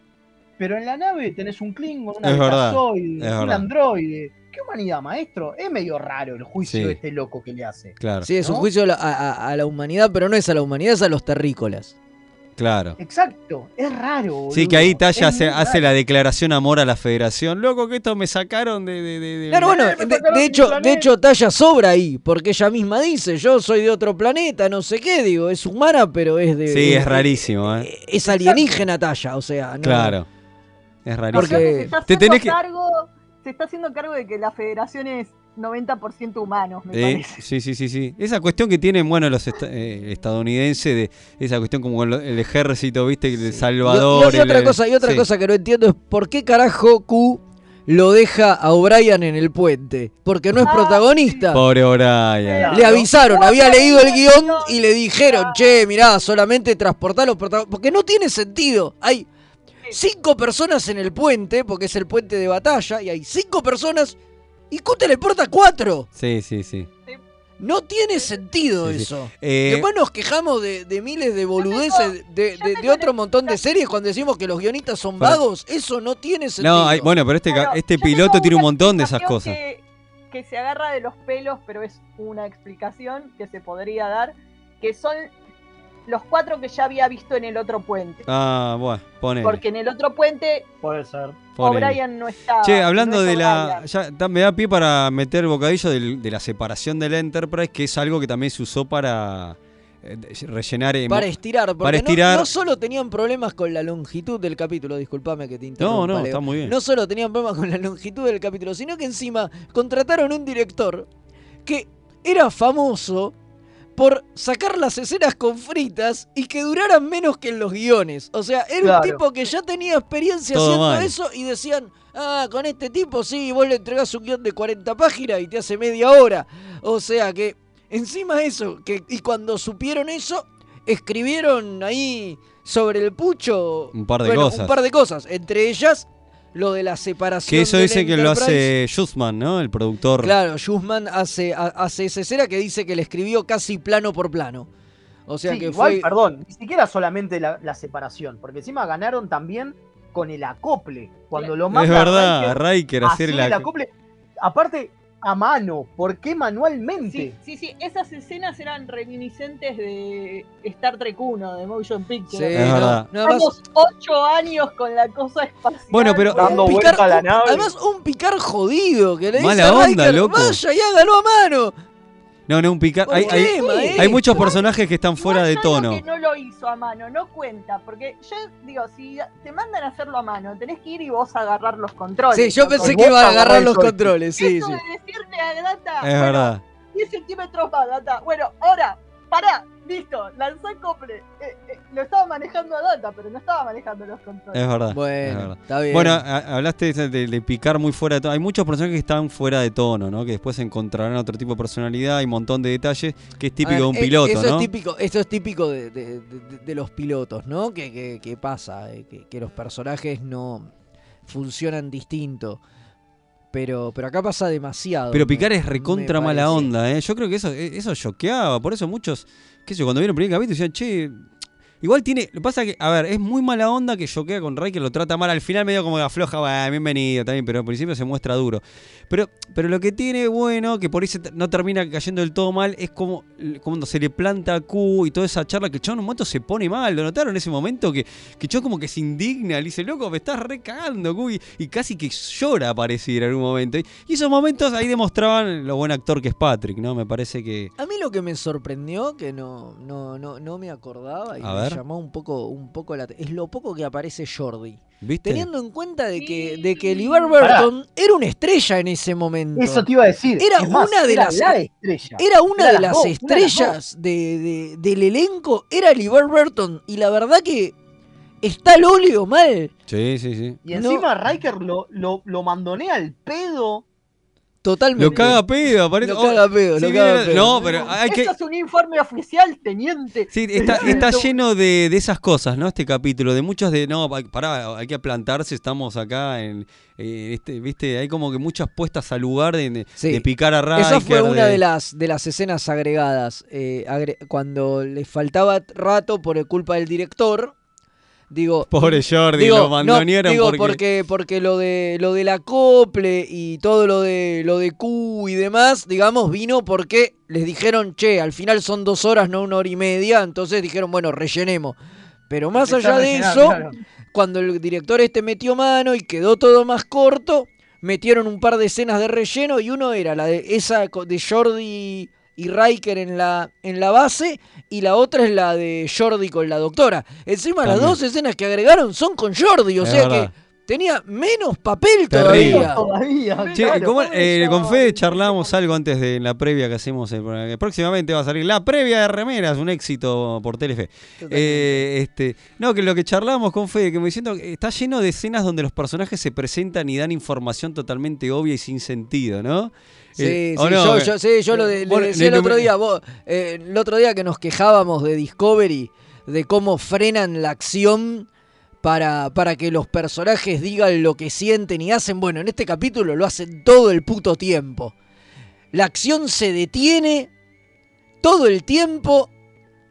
Speaker 3: Pero en la nave tenés un Klingon, una Betazoide, un
Speaker 1: verdad.
Speaker 3: androide. ¿Qué humanidad, maestro? Es medio raro el juicio
Speaker 1: Sí.
Speaker 3: de este loco que le hace.
Speaker 1: Claro,
Speaker 2: Sí, es un juicio a la, a- a- a la humanidad, pero no es a la humanidad, es a los terrícolas.
Speaker 1: Claro.
Speaker 3: Exacto, es raro.
Speaker 1: Sí,
Speaker 3: boludo.
Speaker 1: que ahí Talla hace, la declaración amor a la federación. Loco, que esto me sacaron de. de, de- de-
Speaker 2: Claro, bueno, de, hecho, de hecho Talla sobra ahí, porque ella misma dice, yo soy de otro planeta, no sé qué, digo, es humana, pero es de...
Speaker 1: Sí,
Speaker 2: de-
Speaker 1: es rarísimo, ¿eh?
Speaker 2: Es alienígena Talla, o sea, no-
Speaker 1: Claro. Es rarísimo.
Speaker 2: Porque-
Speaker 4: Se está
Speaker 1: Te
Speaker 4: haciendo
Speaker 1: tenés que-
Speaker 4: cargo, se está haciendo cargo de que la federación es 90% humanos, me
Speaker 1: Eh,
Speaker 4: parece.
Speaker 1: sí, sí, sí, sí. Esa cuestión que tienen, bueno, los eh, estadounidenses de esa cuestión como el ejército, viste, el
Speaker 2: Y,
Speaker 1: Salvador.
Speaker 2: y- y otra
Speaker 1: el-
Speaker 2: cosa, y otra
Speaker 1: sí.
Speaker 2: cosa que no entiendo es por qué carajo Q lo deja a O'Brien en el puente. Porque no es protagonista.
Speaker 1: Pobre O'Brien.
Speaker 2: Le avisaron, había leído el guion y le dijeron, che, mirá, solamente transportar los protagonistas. Porque no tiene sentido. Hay cinco personas en el puente, porque es el puente de batalla, y hay cinco personas y Q teleporta cuatro.
Speaker 1: Sí, sí, sí.
Speaker 2: No tiene sentido
Speaker 1: Sí, sí.
Speaker 2: eso.
Speaker 1: Eh,
Speaker 2: Después nos quejamos de, de miles de boludeces de, de- de otro montón de series cuando decimos que los guionistas son
Speaker 1: Para-
Speaker 2: vagos. Eso no tiene sentido.
Speaker 1: No, hay- bueno, pero este, ca- este piloto tiene un montón de esas cosas.
Speaker 4: Que, que se agarra de los pelos, pero es una explicación que se podría dar, que son los cuatro que ya había visto en el otro puente.
Speaker 1: Ah, bueno, pone.
Speaker 4: Porque en el otro puente
Speaker 3: Puede ser.
Speaker 4: O'Brien no está.
Speaker 1: Che, hablando
Speaker 4: no es
Speaker 1: de la. Ya me da pie para meter el bocadillo del- de la separación del Enterprise, que es algo que también se usó para eh, de- rellenar. eh,
Speaker 2: Para estirar, porque
Speaker 1: para
Speaker 2: no-
Speaker 1: estirar.
Speaker 2: No, solo tenían problemas con la longitud del capítulo, disculpame que te interrumpa.
Speaker 1: no,
Speaker 2: Leo.
Speaker 1: está muy bien.
Speaker 2: No solo tenían problemas con la longitud del capítulo, sino que encima contrataron un director que era famoso por sacar las escenas con fritas y que duraran menos que en los guiones. O sea, era
Speaker 3: Claro.
Speaker 2: un tipo que ya tenía experiencia
Speaker 1: Todo
Speaker 2: haciendo
Speaker 1: mal.
Speaker 2: eso y decían, ah, con este tipo sí, vos le entregás un guion de 40 páginas y te hace media hora. O sea que, encima eso, que, y cuando supieron eso, escribieron ahí sobre el pucho
Speaker 1: Un par de
Speaker 2: bueno,
Speaker 1: cosas.
Speaker 2: Un par de cosas, entre ellas lo de la separación.
Speaker 1: Que eso
Speaker 2: del
Speaker 1: dice que lo hace Schussman, ¿no? El productor.
Speaker 2: Claro, Schussman hace, ha- hace esa escena que dice que le escribió casi plano por plano. O sea
Speaker 3: Sí,
Speaker 2: que
Speaker 3: igual,
Speaker 2: fue.
Speaker 3: perdón, ni siquiera solamente la, la separación, porque encima ganaron también con el acople. Cuando lo manda
Speaker 1: Es verdad,
Speaker 3: Riker,
Speaker 1: Riker hacer el
Speaker 3: el
Speaker 1: ac-
Speaker 3: acople. Aparte, a mano, ¿por qué manualmente?
Speaker 4: Sí, sí, sí, esas escenas eran reminiscentes de Star Trek 1, de Motion Picture.
Speaker 2: Sí,
Speaker 1: Es no, verdad.
Speaker 2: nada más-
Speaker 4: Estamos ocho años con la cosa espacial.
Speaker 1: Bueno, pero-
Speaker 3: Dando
Speaker 2: picar-
Speaker 3: a la nave.
Speaker 2: además, un picar jodido que le dice
Speaker 1: Mala
Speaker 2: a
Speaker 1: onda,
Speaker 2: Riker,
Speaker 1: loco.
Speaker 2: vaya y hágalo a mano.
Speaker 1: No, no, un picar.
Speaker 2: ¿Por
Speaker 1: Hay, hay- hay muchos personajes que están fuera de tono.
Speaker 4: que no lo hizo a mano, no cuenta, porque yo digo, si te mandan a hacerlo a mano, tenés que ir y vos agarrar los controles.
Speaker 2: Sí, yo pensé que iba a agarrar los controles, sí,
Speaker 4: Eso
Speaker 2: sí.
Speaker 4: de decirle a Data,
Speaker 1: Es
Speaker 4: bueno,
Speaker 1: verdad.
Speaker 4: 10 centímetros más, Data. Bueno, ahora, pará, listo, lanzá cople. Eh, eh, lo estaba manejando a Data, pero no estaba manejando los controles.
Speaker 1: Es verdad. es
Speaker 2: Bueno,
Speaker 1: verdad.
Speaker 2: está bien.
Speaker 1: Bueno, a- hablaste de, de- de picar muy fuera de tono. Hay muchos personajes que están fuera de tono, ¿no? Que después encontrarán otro tipo de personalidad y un montón de detalles que es típico
Speaker 2: ver,
Speaker 1: de un
Speaker 2: eh,
Speaker 1: piloto,
Speaker 2: eso
Speaker 1: ¿no?
Speaker 2: Es típico, eso es típico de, de- de- de los pilotos, ¿no? Que, que- que pasa, eh, que, que los personajes no funcionan distinto. Pero, pero acá pasa demasiado.
Speaker 1: Pero
Speaker 2: me-
Speaker 1: picar es recontra mala onda, ¿eh? Yo creo que eso, eh, eso choqueaba. Por eso muchos, qué sé yo, cuando vieron el primer capítulo decían, che. Igual tiene. Lo que pasa que, a ver, es muy mala onda que choquea con Ray, que lo trata mal. Al final medio como que afloja, "Bueno, bienvenido también, pero al principio se muestra duro. Pero, pero lo que tiene bueno, que por ahí no termina cayendo del todo mal, es como cuando se le planta a Q y toda esa charla que Chon en un momento se pone mal. ¿Lo notaron en ese momento? Que, que Chon como que se indigna, le dice, loco, me estás recagando, Q. Y, y casi que llora, pareciera en algún momento. Y, y esos momentos ahí demostraban lo buen actor que es Patrick, ¿no? Me parece que.
Speaker 2: A mí lo que me sorprendió, que no, no, no, no me acordaba y
Speaker 1: A
Speaker 2: me
Speaker 1: ver.
Speaker 2: llamó un poco, un poco la es lo poco que aparece Jordi.
Speaker 1: ¿Viste?
Speaker 2: Teniendo en cuenta de que, de que LeVar Burton era una estrella en ese momento.
Speaker 3: Eso te iba a decir.
Speaker 2: Era
Speaker 3: Es más,
Speaker 2: una de
Speaker 3: era
Speaker 2: las
Speaker 3: la estrella.
Speaker 2: Era una
Speaker 3: Era
Speaker 2: de
Speaker 3: las
Speaker 2: las
Speaker 3: dos, una de las
Speaker 2: estrellas de, de- del elenco, era LeVar Burton. Y la verdad que está el óleo mal.
Speaker 1: Sí, sí, sí.
Speaker 3: Y encima Riker lo, lo, lo mandonea al pedo.
Speaker 2: Totalmente.
Speaker 1: Lo caga pedo, aparece.
Speaker 2: Lo caga pedo,
Speaker 1: sí,
Speaker 2: lo caga pedo.
Speaker 1: No, pero hay que.
Speaker 4: Esto es un informe oficial, teniente.
Speaker 1: Sí, está, está lleno de, de esas cosas, ¿no? Este capítulo, de muchos de, no, pa- pará, hay que plantarse, estamos acá en, eh, este, viste, hay como que muchas puestas al lugar de, de-
Speaker 2: Sí.
Speaker 1: de picar a Riker.
Speaker 2: Esa fue una
Speaker 1: de-
Speaker 2: de las, de las escenas agregadas. eh, agre- cuando le faltaba rato por culpa del director. Digo.
Speaker 1: Pobre Jordi,
Speaker 2: digo,
Speaker 1: lo
Speaker 2: no, digo,
Speaker 1: porque...
Speaker 2: porque... porque lo de lo del acople y todo lo de lo de Q y demás, digamos, vino porque les dijeron, che, al final son dos horas, no una hora y media. Entonces dijeron, bueno, rellenemos. Pero más allá de eso,
Speaker 3: claro.
Speaker 2: cuando el director este metió mano y quedó todo más corto, metieron un par de escenas de relleno y uno era la de esa de Jordi y Riker en la, en la base y la otra es la de Jordi con la doctora. Encima las dos escenas que agregaron son con Jordi, o
Speaker 1: Es
Speaker 2: sea
Speaker 1: verdad.
Speaker 2: que tenía menos papel
Speaker 1: Terrible.
Speaker 2: todavía.
Speaker 3: Todavía,
Speaker 1: Che,
Speaker 3: claro,
Speaker 1: ¿cómo-
Speaker 3: pobre
Speaker 1: eh, con. Fede charlamos algo antes de la previa que hacemos. el programa, que próximamente va a salir la previa de remeras, un éxito por Telefe. Eh, este, no, que lo que charlábamos con Fede, que me diciendo que está lleno de escenas donde los personajes se presentan y dan información totalmente obvia y sin sentido, ¿no?
Speaker 2: Sí,
Speaker 1: Eh,
Speaker 2: sí, yo, yo- sí, yo lo de- le
Speaker 1: Bueno,
Speaker 2: decía el otro día, vos, eh, el otro día que nos quejábamos de Discovery, de cómo frenan la acción para, para que los personajes digan lo que sienten y hacen. Bueno, en este capítulo lo hacen todo el puto tiempo. La acción se detiene todo el tiempo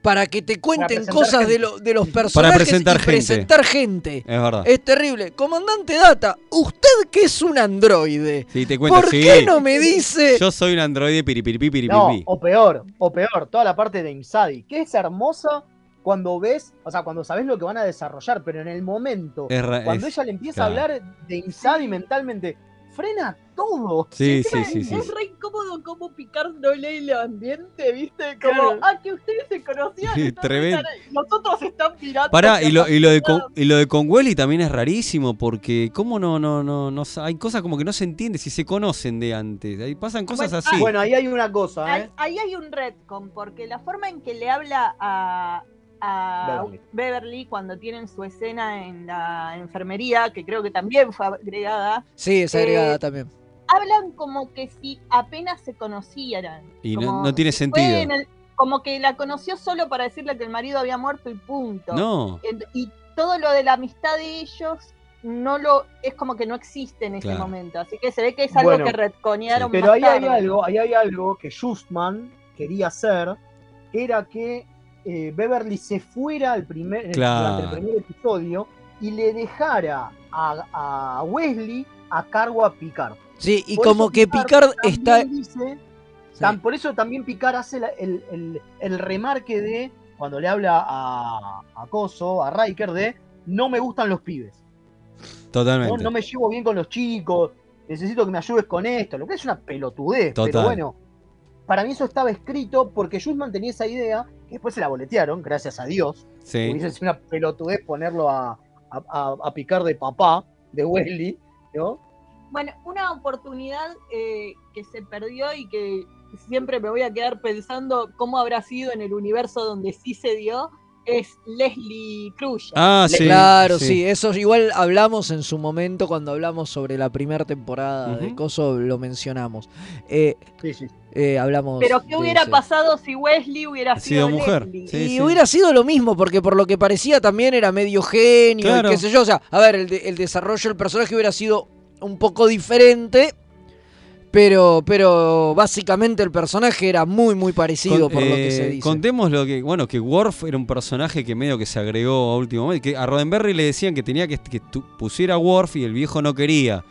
Speaker 2: para que te cuenten cosas de, lo- de los personajes
Speaker 1: presentar
Speaker 2: y
Speaker 1: gente.
Speaker 2: presentar gente.
Speaker 1: Es verdad.
Speaker 2: Es terrible. Comandante Data, usted que es un androide.
Speaker 1: Sí, te cuento,
Speaker 2: ¿Por
Speaker 1: sí.
Speaker 2: qué no me dice?
Speaker 1: Yo soy un androide piripiripi piripiripi.
Speaker 3: No, o peor, o peor, toda la parte de Insadi, que es hermosa cuando ves, o sea, cuando sabes lo que van a desarrollar, pero en el momento, cuando
Speaker 1: es-
Speaker 3: ella le empieza
Speaker 1: claro.
Speaker 3: a hablar de Insadi mentalmente, frena todo.
Speaker 1: Sí, sí, sí, sí.
Speaker 9: Es re incómodo como Picard no lee el ambiente, ¿viste? Como,
Speaker 3: Claro.
Speaker 9: ah, que ustedes se conocían.
Speaker 1: Sí, tremendo.
Speaker 9: están- Nosotros están mirando.
Speaker 1: Pará, y lo, y lo de con, y lo de Conwelly también es rarísimo porque cómo no, no, no, no, hay cosas como que no se entiende si se conocen de antes. Ahí pasan cosas
Speaker 9: Bueno,
Speaker 1: así.
Speaker 3: Bueno, ahí hay una cosa,
Speaker 4: Ahí,
Speaker 3: ¿eh?
Speaker 4: ahí hay un retcon, porque la forma en que le habla a, a
Speaker 3: Beverly.
Speaker 4: Beverly. cuando tienen su escena en la enfermería, que creo que también fue agregada,
Speaker 2: Sí, es
Speaker 4: Eh,
Speaker 2: agregada también.
Speaker 4: hablan como que si apenas se conocieran.
Speaker 1: Y no-
Speaker 4: Como
Speaker 1: no tiene sentido.
Speaker 4: el- como que la conoció solo para decirle que el marido había muerto y punto.
Speaker 1: No.
Speaker 4: Y todo lo de la amistad de ellos no lo es como que no existe en ese
Speaker 1: Claro.
Speaker 4: momento. Así que se ve que es algo
Speaker 3: Bueno,
Speaker 4: que retconearon
Speaker 3: Pero
Speaker 4: más
Speaker 3: ahí hay algo, ahí hay algo que Justman quería hacer, que era que eh, Beverly se fuera al primer,
Speaker 1: Claro.
Speaker 3: durante el primer episodio y le dejara a, a Wesley a cargo a Picard.
Speaker 2: Sí, y
Speaker 3: Por
Speaker 2: como
Speaker 3: eso
Speaker 2: que Picard
Speaker 3: también
Speaker 2: está.
Speaker 3: dice- tan- por eso también Picard hace la- el, el- el remarque de cuando le habla a, a Coso, a Riker, de no me gustan los pibes. No,
Speaker 1: Totalmente.
Speaker 3: no me llevo bien con los chicos, necesito que me ayudes con esto, lo que es una pelotudez,
Speaker 1: Total.
Speaker 3: pero bueno, para mí eso estaba escrito porque Schulman tenía esa idea, que después se la boletearon, gracias a Dios,
Speaker 1: Sí.
Speaker 3: hubiese sido una pelotudez ponerlo a, a, a- a picar de papá, de Wesley, ¿no?
Speaker 4: Bueno, una oportunidad eh, que se perdió y que siempre me voy a quedar pensando cómo habrá sido en el universo donde sí se dio, es Leslie Cruz.
Speaker 1: Ah, sí.
Speaker 2: claro, sí. eso igual hablamos en su momento cuando hablamos sobre la primera temporada de
Speaker 1: Ujú.
Speaker 2: Coso, lo mencionamos. Eh,
Speaker 3: Sí, sí.
Speaker 2: eh, hablamos.
Speaker 4: Pero ¿qué
Speaker 2: de
Speaker 4: hubiera
Speaker 2: ese-
Speaker 4: pasado si Wesley hubiera
Speaker 1: sido
Speaker 4: sido,
Speaker 1: mujer. Sí,
Speaker 2: y
Speaker 1: sí.
Speaker 2: hubiera sido lo mismo, porque por lo que parecía también era medio genio, y qué sé yo. O sea, a ver, el, de- el desarrollo del personaje hubiera sido un poco diferente, pero, pero básicamente el personaje era muy, muy parecido
Speaker 1: Con-
Speaker 2: por lo que
Speaker 1: eh,
Speaker 2: se dice.
Speaker 1: Contemos lo que, bueno, que Worf era un personaje que medio que se agregó a último momento. Que a Roddenberry le decían que tenía que, que tu- pusiera Worf y el viejo no quería.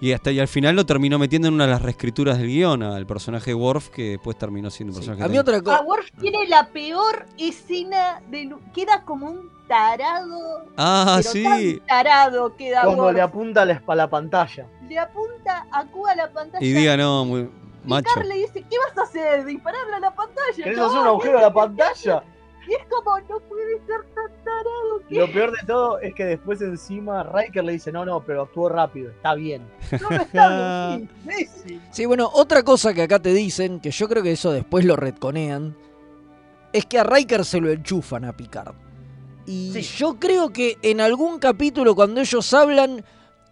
Speaker 1: Y hasta y al final lo terminó metiendo en una de las reescrituras del guion al personaje de Worf, que después terminó siendo un personaje.
Speaker 2: A mí otra cosa.
Speaker 4: Worf tiene la peor escena de queda como un tarado.
Speaker 1: Ah,
Speaker 4: pero
Speaker 1: sí.
Speaker 4: tan tarado queda
Speaker 3: Cuando le apunta a la, a la pantalla.
Speaker 4: Le apunta a Q a la pantalla.
Speaker 1: Y diga, no, muy macho.
Speaker 4: Picard le dice, ¿qué vas a hacer? ¿Dispararle a la pantalla?
Speaker 3: ¿Querés hacer un agujero a la pantalla? [laughs]
Speaker 4: Y es como, no puede ser tan tarado. que
Speaker 3: Lo peor de todo es que después encima Riker le dice, no, no, pero actuó rápido, está bien. [laughs]
Speaker 4: No, no está bien, sí, imbécil.
Speaker 2: Sí, bueno, otra cosa que acá te dicen, que yo creo que eso después lo retconean, es que a Riker se lo enchufan a Picard. Y yo creo que en algún capítulo cuando ellos hablan,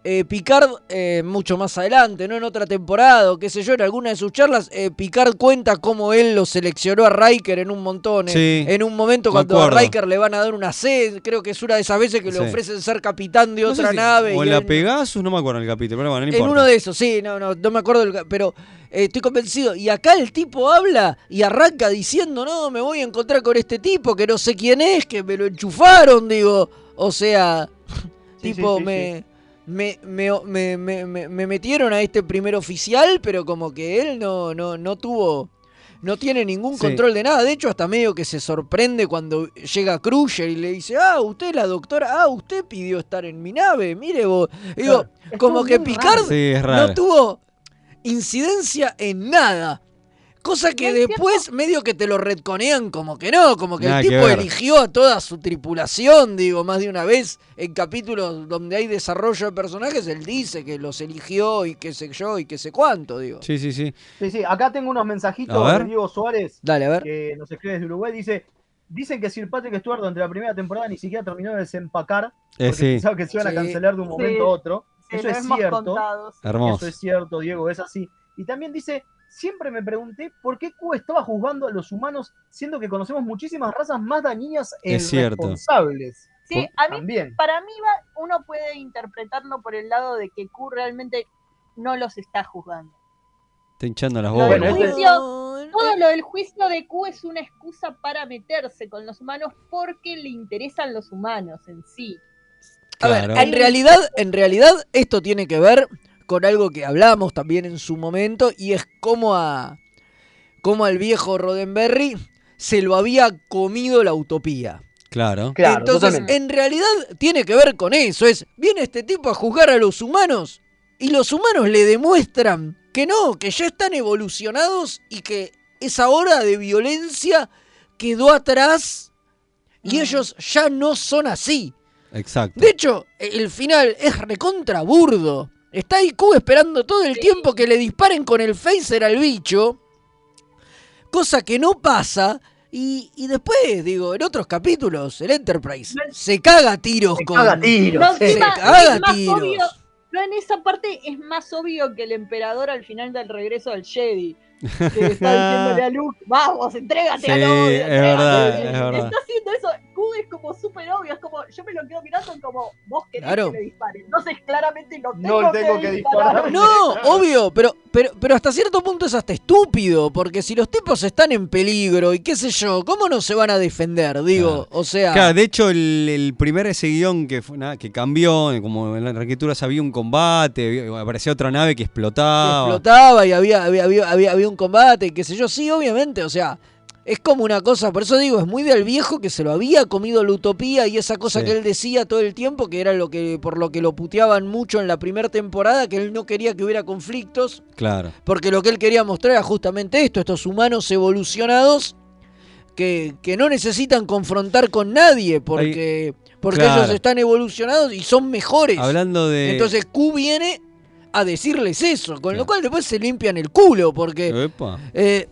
Speaker 2: eh, Picard, eh, mucho más adelante, ¿no? En otra temporada, o qué sé yo, en alguna de sus charlas, eh, Picard cuenta cómo él lo seleccionó a Riker en un montón. en-
Speaker 1: Sí,
Speaker 2: en un momento
Speaker 1: me
Speaker 2: cuando a. Riker le van a dar una C, creo que es una de esas veces que
Speaker 1: Sí.
Speaker 2: le ofrecen ser capitán de
Speaker 1: No
Speaker 2: otra
Speaker 1: si-
Speaker 2: nave.
Speaker 1: O
Speaker 2: y
Speaker 1: en la
Speaker 2: él-
Speaker 1: Pegasus, no me acuerdo en el capítulo, pero bueno, no
Speaker 2: en
Speaker 1: importa.
Speaker 2: uno de esos, sí, no, no, no me acuerdo, ca- pero eh, estoy convencido. Y acá el tipo habla y arranca diciendo, no, me voy a encontrar con este tipo que no sé quién es, que me lo enchufaron, digo. O sea, [laughs]
Speaker 3: Sí,
Speaker 2: tipo,
Speaker 3: sí, sí,
Speaker 2: me, Me, me, me, me- me- me metieron a este primer oficial, pero como que él no, no, no tuvo... No tiene ningún
Speaker 1: Sí.
Speaker 2: control de nada. De hecho, hasta medio que se sorprende cuando llega Crusher y le dice, ah, usted es la doctora, ah, usted pidió estar en mi nave, mire vos. Digo, como que Picard no tuvo incidencia en nada. Cosa que después medio que te lo retconean como que no, como que
Speaker 1: Nada
Speaker 2: el tipo eligió a toda su tripulación, digo, más de una vez en capítulos donde hay desarrollo de personajes, él dice que los eligió y qué sé yo y qué sé cuánto, digo.
Speaker 1: Sí, sí, sí.
Speaker 3: Sí, sí, acá tengo unos mensajitos de Diego Suárez.
Speaker 2: Dale, a ver.
Speaker 3: Que nos escribe desde Uruguay. Dice: Dicen que Sir Patrick Stewart durante la primera temporada ni siquiera terminó de desempacar.
Speaker 1: Eh,
Speaker 3: porque
Speaker 1: sí.
Speaker 3: pensaba que se iban a cancelar de un momento
Speaker 4: Sí.
Speaker 3: a otro. Eso
Speaker 4: lo
Speaker 3: es
Speaker 4: hemos
Speaker 3: cierto.
Speaker 1: Hermoso.
Speaker 3: Eso es cierto, Diego, es así. Y también dice: Siempre me pregunté por qué Q estaba juzgando a los humanos, siendo que conocemos muchísimas razas más dañinas e
Speaker 1: Es
Speaker 3: irresponsables.
Speaker 4: Sí, a mí,
Speaker 3: También.
Speaker 4: para mí va, uno puede interpretarlo por el lado de que Q realmente no los está juzgando.
Speaker 1: Está hinchando las
Speaker 4: Lo
Speaker 1: bolas.
Speaker 4: juicio, todo lo del juicio de Q es una excusa para meterse con los humanos porque le interesan los humanos en sí.
Speaker 2: A ver, en realidad, en realidad esto tiene que ver con algo que hablamos también en su momento y es como a como al viejo Roddenberry se lo había comido la utopía.
Speaker 1: Claro.
Speaker 3: Claro,
Speaker 2: Entonces,
Speaker 3: totalmente.
Speaker 2: en realidad tiene que ver con eso, es viene este tipo a juzgar a los humanos y los humanos le demuestran que no, que ya están evolucionados y que esa hora de violencia quedó atrás y ellos ya no son así.
Speaker 1: Exacto.
Speaker 2: De hecho, el final es recontra burdo. Está IQ esperando todo el tiempo que le disparen con el phaser al bicho. Cosa que no pasa. Y, y después, digo, en otros capítulos, el Enterprise se caga a tiros
Speaker 3: Se
Speaker 2: con.
Speaker 3: caga a tiros,
Speaker 4: No.
Speaker 2: Se
Speaker 4: encima,
Speaker 2: caga
Speaker 4: es más
Speaker 2: a tiros.
Speaker 4: obvio, no, en esa parte es más obvio que el emperador al final del regreso del Jedi. Que está [laughs] diciéndole a Luke, vamos, entrégate
Speaker 1: Sí,
Speaker 4: al odio.
Speaker 1: es
Speaker 4: entrégate".
Speaker 1: verdad, es verdad.
Speaker 4: Está haciendo eso. Es como súper obvio, es como, yo me lo quedo mirando como, vos querés
Speaker 2: Claro.
Speaker 4: que le disparen. Entonces claramente no tengo,
Speaker 3: No tengo que disparar.
Speaker 2: No, obvio, pero, pero, pero hasta cierto punto es hasta estúpido, porque si los tipos están en peligro y qué sé yo, ¿cómo no se van a defender? Digo, o sea...
Speaker 1: Claro, de hecho, el, el primer ese guion que, fue, nada, que cambió, como en las arquitecturas había un combate, aparecía otra nave que explotaba.
Speaker 2: explotaba y había, había, había, había, había un combate y qué sé yo, sí, obviamente, o sea, es como una cosa, por eso digo, es muy del viejo que se lo había comido la utopía y esa cosa
Speaker 1: Sí.
Speaker 2: que él decía todo el tiempo, que era lo que, por lo que lo puteaban mucho en la primera temporada, que él no quería que hubiera conflictos,
Speaker 1: Claro.
Speaker 2: porque lo que él quería mostrar era justamente esto, estos humanos evolucionados que, que no necesitan confrontar con nadie, porque, porque
Speaker 1: claro.
Speaker 2: ellos están evolucionados y son mejores.
Speaker 1: Hablando de.
Speaker 2: Entonces Q viene a decirles eso, con lo cual después se limpian el culo, porque
Speaker 1: Epa.
Speaker 2: eh,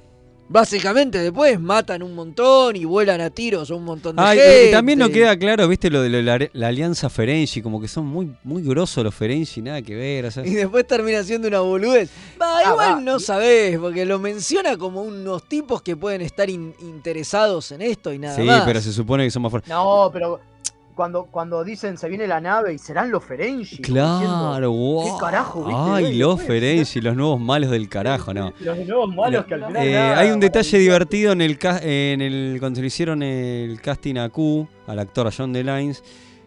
Speaker 2: básicamente después matan un montón y vuelan a tiros a un montón de
Speaker 1: Ah,
Speaker 2: gente.
Speaker 1: y también no queda claro, viste, lo de la, la alianza Ferengi, como que son muy, muy grosos los Ferengi, nada que ver. o sea,
Speaker 2: Y después termina siendo una boludez. Va,
Speaker 3: Ah,
Speaker 2: igual no sabés, porque lo menciona como unos tipos que pueden estar in- interesados en esto y nada
Speaker 1: sí,
Speaker 2: más.
Speaker 1: pero se supone que son más fuertes.
Speaker 3: No, pero cuando, cuando dicen se viene la nave y serán los Ferengi.
Speaker 1: Claro,
Speaker 3: diciendo,
Speaker 1: wow.
Speaker 3: ¿Qué carajo, viste?
Speaker 1: Ay, los
Speaker 3: güey,
Speaker 1: Ferengi, los nuevos malos del carajo, no. [laughs]
Speaker 3: Los nuevos malos que al final.
Speaker 1: Eh,
Speaker 3: nada,
Speaker 1: hay un detalle divertido en el, en el cuando se le hicieron el casting a Q, al actor John DeLines,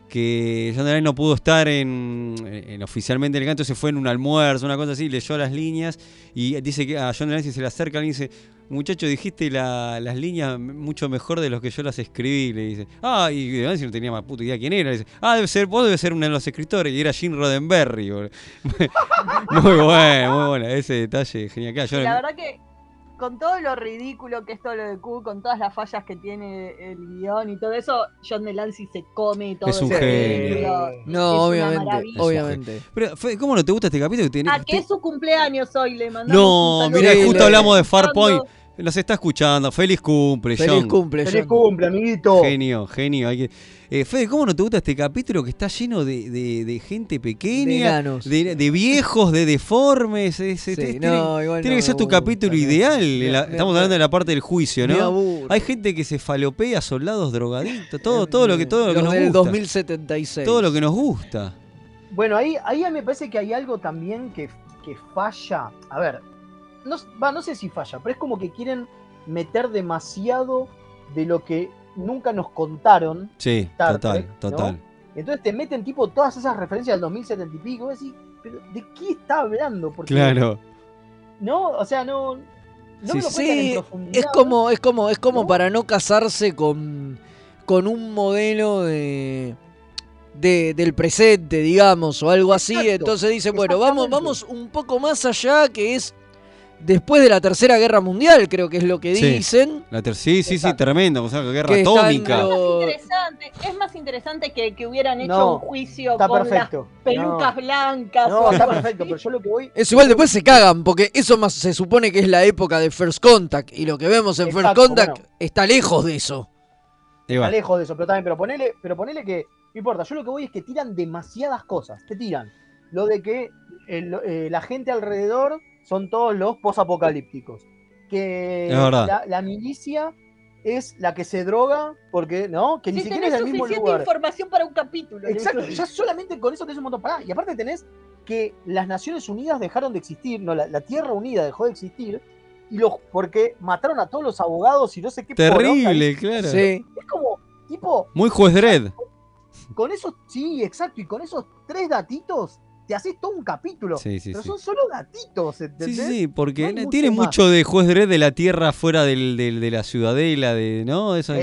Speaker 1: que John DeLines no pudo estar en, en- oficialmente en el canto, se fue en un almuerzo, una cosa así, leyó las líneas y dice que a John DeLines se le acerca y dice, muchacho, dijiste la- las líneas mucho mejor de los que yo las escribí, le dice. Ah, y DeLines no tenía más puta idea quién era, le dice, ah, debe ser, vos debes ser uno de los escritores, y era Gene Roddenberry. boludo. [laughs] muy bueno, muy bueno, ese detalle genial. Yo-
Speaker 4: Y la verdad que con todo lo ridículo que es todo lo de Q, con todas las fallas que tiene el guion y todo eso, John Delancey se come todo
Speaker 1: Es un
Speaker 4: ese
Speaker 1: genio.
Speaker 2: No,
Speaker 4: Es
Speaker 2: obviamente, obviamente.
Speaker 1: Pero, Fede, ¿cómo no te gusta este capítulo? Tiene-
Speaker 4: Ah, que es su cumpleaños hoy, le mandamos
Speaker 1: No, mira, justo hablamos de Farpoint. Nos está escuchando. Feliz cumple,
Speaker 2: Feliz
Speaker 1: John.
Speaker 2: cumple,
Speaker 3: Feliz
Speaker 2: John.
Speaker 3: cumple, amiguito.
Speaker 1: Genio, genio. Hay que... eh, Fede, ¿cómo no te gusta este capítulo que está lleno de, de- de gente pequeña, de, de viejos, de deformes? es- es-
Speaker 2: Sí,
Speaker 1: es-
Speaker 2: no,
Speaker 1: tiene
Speaker 2: igual
Speaker 1: tiene
Speaker 2: no
Speaker 1: que ser tu capítulo ideal.
Speaker 2: me-
Speaker 1: en la-
Speaker 2: me-
Speaker 1: estamos hablando de la parte del juicio, ¿no? Hay gente que se falopea, soldados drogadictos, todo, todo lo que, todo lo que
Speaker 2: Los
Speaker 1: nos
Speaker 2: del
Speaker 1: gusta.
Speaker 2: 2076.
Speaker 1: Todo lo que nos gusta.
Speaker 3: Bueno, ahí, ahí me parece que hay algo también que, que falla. A ver, no, va, no sé si falla, pero es como que quieren meter demasiado de lo que nunca nos contaron.
Speaker 1: Sí,
Speaker 3: Star
Speaker 1: total,
Speaker 3: Trek, ¿no?
Speaker 1: total.
Speaker 3: Entonces te meten tipo todas esas referencias del 2070 y pico. Y decís, pero ¿de qué está hablando? Porque,
Speaker 1: Claro.
Speaker 3: No, o sea, no. No
Speaker 1: Sí,
Speaker 3: me lo cuentan en
Speaker 2: Sí,
Speaker 3: profundidad.
Speaker 2: es como, es como, es como para no casarse con, con un modelo de, de- del presente, digamos, o algo así.
Speaker 3: Exacto,
Speaker 2: Entonces dice, bueno, vamos, vamos un poco más allá, que es después de la Tercera Guerra Mundial, creo que es lo que
Speaker 1: Sí.
Speaker 2: dicen.
Speaker 1: La ter- sí, sí, sí, tremendo. O sea, guerra
Speaker 2: Que están
Speaker 1: atómica.
Speaker 4: Interesante. Es más interesante que, que hubieran hecho
Speaker 3: No,
Speaker 4: un juicio
Speaker 3: está
Speaker 4: con
Speaker 3: perfecto.
Speaker 4: las pelucas
Speaker 3: No.
Speaker 4: blancas.
Speaker 3: No,
Speaker 4: o
Speaker 3: está
Speaker 4: algo
Speaker 3: perfecto, pero yo lo que voy.
Speaker 2: Eso igual después se cagan, porque eso más se supone que es la época de First Contact. Y lo que vemos en First Contact
Speaker 3: bueno.
Speaker 2: está lejos de eso.
Speaker 3: Está lejos de eso, pero también, pero ponele, pero ponele que, no importa, yo lo que voy es que tiran demasiadas cosas, te tiran lo de que el- eh, la gente alrededor son todos los posapocalípticos, que la, la milicia es la que se droga, porque, ¿no? Que ni
Speaker 4: Si
Speaker 3: siquiera es del mismo
Speaker 4: suficiente
Speaker 3: lugar.
Speaker 4: información para un capítulo.
Speaker 3: Exacto, ya solamente con eso tenés un montón. Pará, y aparte tenés que las Naciones Unidas dejaron de existir, no, la, la Tierra Unida dejó de existir, y los, porque mataron a todos los abogados y no sé qué
Speaker 1: Terrible,
Speaker 3: poronga.
Speaker 1: claro.
Speaker 2: Sí.
Speaker 3: Es como, tipo,
Speaker 1: Muy juez Dredd.
Speaker 3: con esos, sí, exacto, y con esos tres datitos te haces todo un capítulo.
Speaker 1: Sí, sí,
Speaker 3: pero
Speaker 1: sí.
Speaker 3: son solo datitos,
Speaker 1: Sí,
Speaker 3: ¿entendés?
Speaker 1: sí, sí, porque
Speaker 3: No hay mucho
Speaker 1: tiene
Speaker 3: más.
Speaker 1: mucho de juez Dredd de la tierra fuera del, del- de la ciudadela, de, ¿no? Eso
Speaker 3: Sí,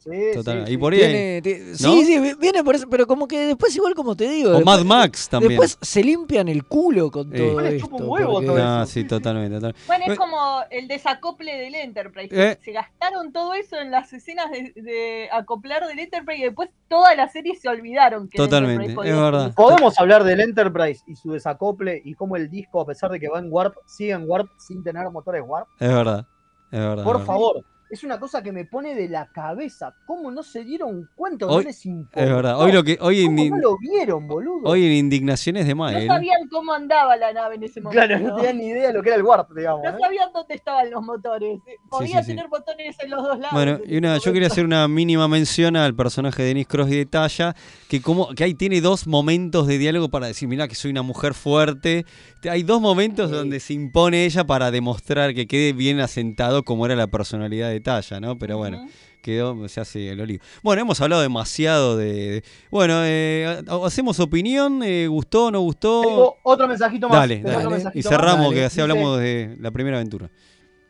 Speaker 3: sí,
Speaker 1: Total.
Speaker 3: sí,
Speaker 1: Y por ahí.
Speaker 2: Tiene- ti-
Speaker 1: ¿no?
Speaker 2: Sí, sí, vi- viene por eso, pero como que después igual como te digo.
Speaker 1: O
Speaker 2: después-
Speaker 1: Mad Max también.
Speaker 2: Después se limpian el culo con
Speaker 1: Sí.
Speaker 2: todo
Speaker 3: Después les
Speaker 2: esto.
Speaker 3: chupa un huevo
Speaker 2: porque-
Speaker 3: todo
Speaker 1: No,
Speaker 3: eso.
Speaker 1: sí, totalmente. total-
Speaker 4: Bueno, es
Speaker 1: Eh,
Speaker 4: como el desacople del Enterprise.
Speaker 1: Eh.
Speaker 4: Se gastaron todo eso en las escenas de, de acoplar del Enterprise y después toda la serie se olvidaron que
Speaker 1: Totalmente, es verdad.
Speaker 3: Podemos hablar del Enterprise y su desacople y cómo el disco, a pesar de que va en Warp, sigue en Warp sin tener motores Warp.
Speaker 1: Es verdad. Es verdad.
Speaker 3: Por
Speaker 1: es verdad.
Speaker 3: favor, es una cosa que me pone de la cabeza. ¿Cómo no se dieron cuenta?
Speaker 1: Hoy-
Speaker 3: no les importó?
Speaker 1: Es verdad. Hoy lo que. Hoy en,
Speaker 3: ¿Cómo
Speaker 1: in-
Speaker 3: no lo vieron, boludo?
Speaker 1: hoy en indignaciones de
Speaker 4: No
Speaker 1: Mael.
Speaker 4: sabían cómo andaba la nave en ese momento.
Speaker 3: Claro, no tenían ni idea de lo que era el Warp, digamos.
Speaker 4: No
Speaker 3: ¿eh?
Speaker 4: sabían dónde estaban los motores. Podía
Speaker 1: sí, sí.
Speaker 4: tener botones en los dos lados.
Speaker 1: Bueno,
Speaker 4: en
Speaker 1: y una, yo quería hacer una mínima mención al personaje de Denise Cross y de Talla, que como que ahí tiene dos momentos de diálogo para decir, mira que soy una mujer fuerte. Hay dos momentos donde se impone ella para demostrar que quede bien asentado como era la personalidad de Talla, ¿no? Pero bueno, quedó, se hace el olivo. Bueno, hemos hablado demasiado de... de- bueno, eh, ha- hacemos opinión, eh, ¿gustó, no gustó?
Speaker 3: Tengo otro mensajito más.
Speaker 1: Dale, dale.
Speaker 3: otro
Speaker 1: Y cerramos,
Speaker 3: más.
Speaker 1: que así
Speaker 3: Dice,
Speaker 1: hablamos de la primera aventura.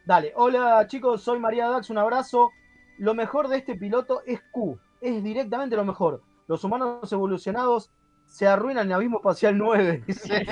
Speaker 3: Dale, hola chicos, soy María Dax, un abrazo. Lo mejor de este piloto es Q, es directamente lo mejor. Los humanos evolucionados se arruinan en Abismo Espacial 9, [laughs] dice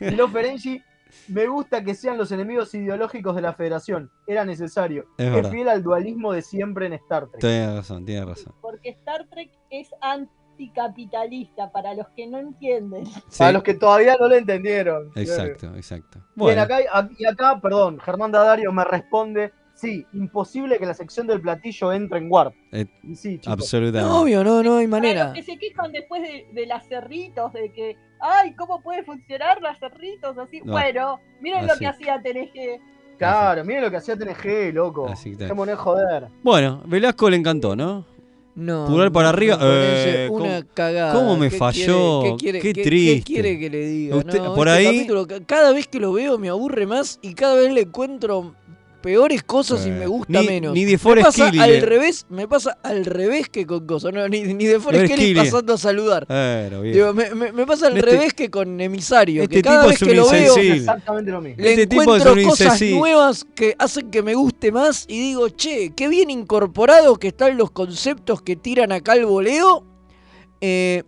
Speaker 3: [laughs] Lo Ferengi. Me gusta que sean los enemigos ideológicos de la Federación, era necesario.
Speaker 1: Es
Speaker 3: fiel al dualismo de siempre en Star Trek.
Speaker 1: Tiene razón, tiene razón.
Speaker 4: Porque Star Trek es anticapitalista, para los que no entienden.
Speaker 3: Para
Speaker 1: Sí.
Speaker 3: los que todavía no lo entendieron.
Speaker 1: Exacto, exacto.
Speaker 3: Bien,
Speaker 1: Bueno,
Speaker 3: acá, y acá, perdón, Germán Dadario me responde, sí, imposible que la sección del platillo entre en Warp.
Speaker 1: eh,
Speaker 3: sí, chicos.
Speaker 1: absolutamente.
Speaker 2: Obvio, no, no hay manera.
Speaker 4: que se quejan después de, de las cerritos, de que, ay, ¿cómo puede funcionar las cerritos así?
Speaker 1: No.
Speaker 4: Bueno, miren lo que hacía TNG.
Speaker 3: Claro, miren lo que hacía TNG, loco.
Speaker 1: Así que
Speaker 3: de joder.
Speaker 1: Bueno, Velasco le encantó, ¿no?
Speaker 2: No.
Speaker 1: Pulgar para arriba. eh,
Speaker 2: una
Speaker 1: ¿cómo,
Speaker 2: cagada.
Speaker 1: cómo me
Speaker 2: ¿Qué
Speaker 1: falló?
Speaker 2: quiere- qué, quiere-
Speaker 1: Qué
Speaker 2: qué-
Speaker 1: triste.
Speaker 2: ¿Qué quiere que le diga?
Speaker 1: Usted-
Speaker 2: No,
Speaker 1: por
Speaker 2: este
Speaker 1: ahí-
Speaker 2: capítulo, cada vez que lo veo me aburre más y cada vez le encuentro peores cosas y me gusta
Speaker 1: ni-
Speaker 2: menos.
Speaker 1: ni de
Speaker 2: me
Speaker 1: Forrest
Speaker 2: pasa
Speaker 1: Kelly
Speaker 2: al revés, me pasa al revés que con cosas. No, ni, ni de Forrest
Speaker 1: Forrest
Speaker 2: Kelly pasando a saludar.
Speaker 1: Claro, bien.
Speaker 2: Digo, me, me- me pasa al
Speaker 1: Este-
Speaker 2: revés que con Emisario.
Speaker 1: este
Speaker 2: que cada
Speaker 1: tipo
Speaker 2: vez
Speaker 1: es un
Speaker 2: que lo veo.
Speaker 3: Exactamente lo mismo.
Speaker 2: le
Speaker 1: Este tipo es
Speaker 2: encuentro
Speaker 1: un
Speaker 2: cosas nuevas que hacen que me guste más y digo, che, qué bien incorporados que están los conceptos que tiran acá al voleo. Eh,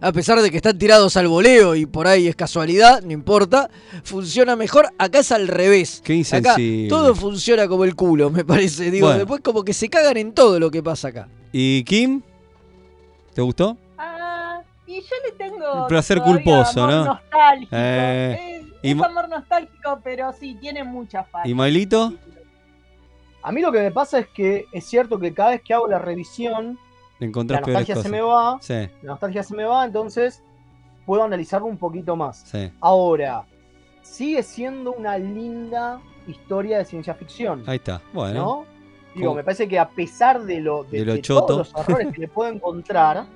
Speaker 2: a pesar de que están tirados al voleo y por ahí es casualidad, no importa, funciona mejor. Acá es al revés.
Speaker 1: Qué
Speaker 2: Acá
Speaker 1: insensible.
Speaker 2: todo funciona como el culo, me parece. Digo,
Speaker 1: Bueno.
Speaker 2: después como que se cagan en todo lo que pasa acá.
Speaker 1: ¿Y Kim? ¿Te gustó?
Speaker 4: Ah, y yo le tengo.
Speaker 1: Un placer culposo,
Speaker 4: amor
Speaker 1: ¿no?
Speaker 4: Nostálgico.
Speaker 1: Eh,
Speaker 4: es
Speaker 1: y
Speaker 4: es amor nostálgico, pero sí, tiene muchas fallas.
Speaker 1: ¿Y Mailito?
Speaker 3: A mí lo que me pasa es que es cierto que cada vez que hago la revisión,
Speaker 1: ¿Le
Speaker 3: la nostalgia
Speaker 1: cosas?
Speaker 3: se me va,
Speaker 1: Sí,
Speaker 3: la nostalgia se me va, entonces puedo analizarlo un poquito más.
Speaker 1: sí.
Speaker 3: Ahora, sigue siendo una linda historia de ciencia ficción.
Speaker 1: Ahí está. Bueno.
Speaker 3: ¿no? Digo, me parece que a pesar de, lo, de,
Speaker 1: De lo
Speaker 3: de
Speaker 1: choto.
Speaker 3: todos los errores que le [laughs] puedo encontrar,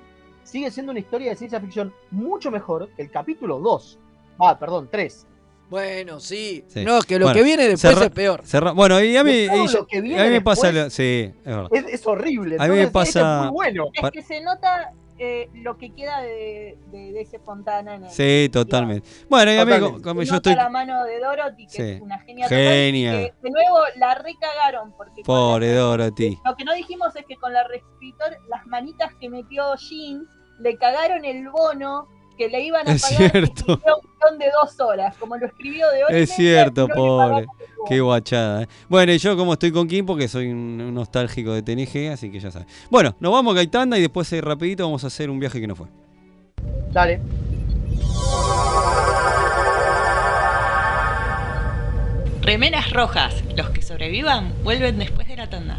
Speaker 3: sigue siendo una historia de ciencia ficción mucho mejor que el capítulo 2. Ah, perdón, 3.
Speaker 2: Bueno, sí.
Speaker 1: Sí.
Speaker 2: No, que lo
Speaker 1: Bueno,
Speaker 2: que viene después
Speaker 1: cerra-
Speaker 2: es peor.
Speaker 1: cerra- Bueno, y a mí, y yo- a mí me pasa... lo- sí, es verdad.
Speaker 3: Es, es horrible.
Speaker 1: A mí me pasa-
Speaker 3: es muy bueno.
Speaker 4: Es que se nota eh, lo que queda de, de, de ese Fontana en el.
Speaker 1: Sí, totalmente. Bueno, y a mí,
Speaker 3: Totalmente.
Speaker 1: co- como yo estoy...
Speaker 4: la mano de Dorothy, que
Speaker 1: Sí.
Speaker 4: es una genia.
Speaker 1: Genia.
Speaker 4: total, que, de nuevo la recagaron. Porque
Speaker 1: Pobre
Speaker 4: la-
Speaker 1: Dorothy.
Speaker 4: Lo que no dijimos es que con la reescritor, las manitas que metió Jean, le cagaron el bono que le iban a
Speaker 1: Es
Speaker 4: pagar
Speaker 1: cierto.
Speaker 4: un guion de dos horas, como lo escribió de hora y
Speaker 1: Es cierto,
Speaker 4: no
Speaker 1: pobre. Qué guachada. eh. Bueno, y yo como estoy con Kim, porque soy un un nostálgico de TNG, así que ya sabes. Bueno, nos vamos a Gaitanda y después eh, rapidito vamos a hacer un viaje que no fue.
Speaker 3: Dale.
Speaker 9: Remeras rojas. Los que sobrevivan vuelven después de la tanda.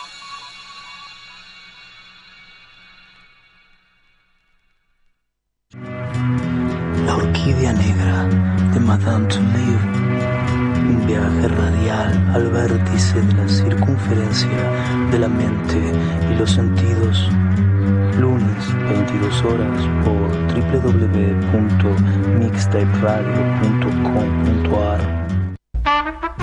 Speaker 10: La orquídea negra de Madame Touleau. Un viaje radial al vértice de la circunferencia de la mente y los sentidos. Lunes, 22 horas por www.mixtaperadio.com.ar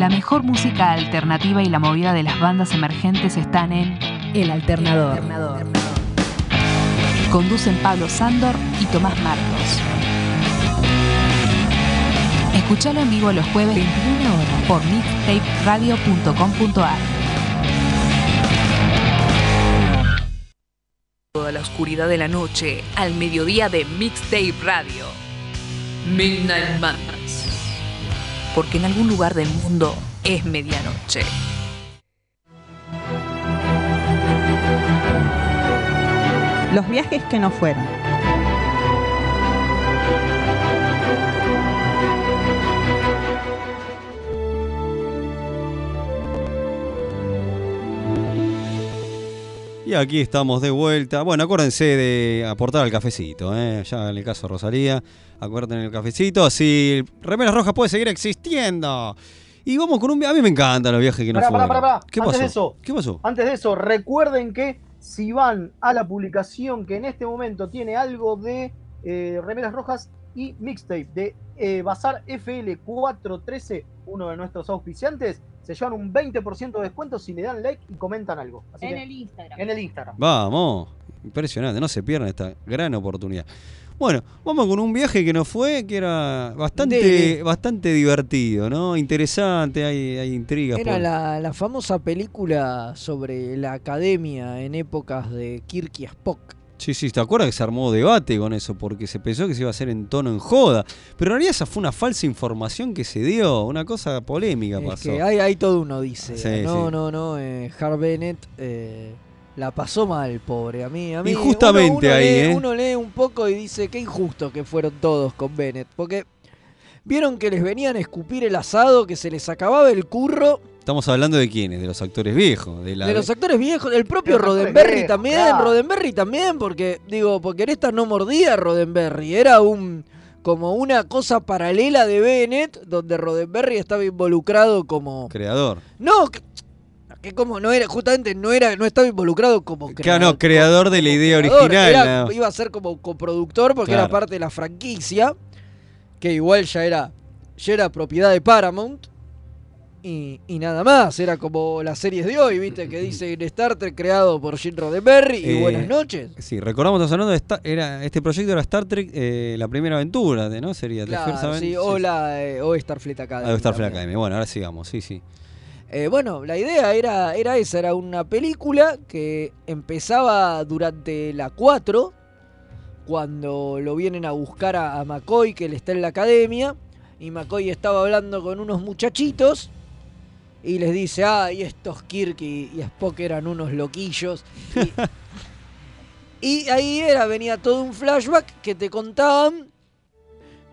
Speaker 11: La mejor música alternativa y la movida de las bandas emergentes están en El Alternador. Conducen Pablo Sándor y Tomás Marcos. Escuchalo en vivo los jueves 21 horas por mixtaperadio.com.ar.
Speaker 12: Toda la oscuridad de la noche al mediodía de Mixtape Radio. Midnight Madness. Porque en algún lugar del mundo es medianoche.
Speaker 7: Los viajes que no fueron.
Speaker 1: Y aquí estamos de vuelta. Bueno, acuérdense de aportar al cafecito, ¿eh? ya en el caso de Rosalía. Acuérdense el cafecito, así Remeras Rojas puede seguir existiendo. Y vamos con un viaje. A mí me encantan los viajes que no
Speaker 3: Pará.
Speaker 1: ¿Qué
Speaker 3: Antes
Speaker 1: pasó?
Speaker 3: de eso,
Speaker 1: ¿Qué pasó?
Speaker 3: Antes de eso, recuerden que si van a la publicación que en este momento tiene algo de eh, remeras rojas y mixtape de eh, Bazar FL413, uno de nuestros auspiciantes, se llevan un 20% de descuento si le dan like y comentan algo. Así
Speaker 4: En
Speaker 3: que-
Speaker 4: el Instagram.
Speaker 3: En el Instagram.
Speaker 1: Vamos, impresionante, no se pierdan esta gran oportunidad. Bueno, vamos con un viaje que nos fue, que era bastante, bastante divertido, ¿no? Interesante, hay, hay intrigas.
Speaker 2: Era
Speaker 1: por-
Speaker 2: la, la famosa película sobre la academia en épocas de Kirk y Spock.
Speaker 1: Sí, sí, ¿te acuerdas que se armó debate con eso? Porque se pensó que se iba a hacer en tono en joda. Pero en realidad esa fue una falsa información que se dio, una cosa polémica
Speaker 2: Es
Speaker 1: pasó.
Speaker 2: que hay, hay todo uno dice.
Speaker 1: Sí,
Speaker 2: no,
Speaker 1: sí.
Speaker 2: no, no. Eh, Bennett eh, la pasó mal, pobre. A mí, a mí
Speaker 1: Y justamente
Speaker 2: uno- uno
Speaker 1: ahí,
Speaker 2: lee-
Speaker 1: ¿eh?
Speaker 2: Uno lee un poco y dice qué injusto que fueron todos con Bennett. Porque vieron que les venían a escupir el asado, que se les acababa el curro.
Speaker 1: Estamos hablando de quiénes, de los actores viejos. De, la,
Speaker 2: De los actores viejos, el propio
Speaker 1: actores
Speaker 2: Roddenberry
Speaker 1: viejos,
Speaker 2: también,
Speaker 1: claro.
Speaker 2: Roddenberry también, porque digo, porque en esta no mordía Roddenberry, era un como una cosa paralela de Bennett, donde Roddenberry estaba involucrado como...
Speaker 1: Creador.
Speaker 2: No, que, que como no era, justamente no era, no estaba involucrado como
Speaker 1: Claro, no, creador de la idea
Speaker 2: creador,
Speaker 1: original.
Speaker 2: era-
Speaker 1: no.
Speaker 2: Iba a ser como coproductor porque
Speaker 1: Claro.
Speaker 2: era parte de la franquicia, que igual ya era, ya era propiedad de Paramount. Y, y nada más, era como las series de hoy, viste, que dice Star Trek creado por Gene Roddenberry y
Speaker 1: Eh,
Speaker 2: buenas noches.
Speaker 1: Sí, recordamos, hablando de esta- era, este proyecto era Star Trek, eh, la primera aventura, de- ¿no? Sería
Speaker 2: Claro, sí, o, la, eh, o Starfleet Academy.
Speaker 1: Ah, Starfleet
Speaker 2: también.
Speaker 1: Academy. Bueno, ahora sigamos, sí, sí.
Speaker 2: Bueno, la idea era, era esa, era una película que empezaba durante la 4, cuando lo vienen a buscar a, a McCoy, que él está en la academia, y McCoy estaba hablando con unos muchachitos, y les dice, ah, y estos Kirk y, y Spock eran unos loquillos. Y, [laughs] y ahí era, venía todo un flashback que te contaban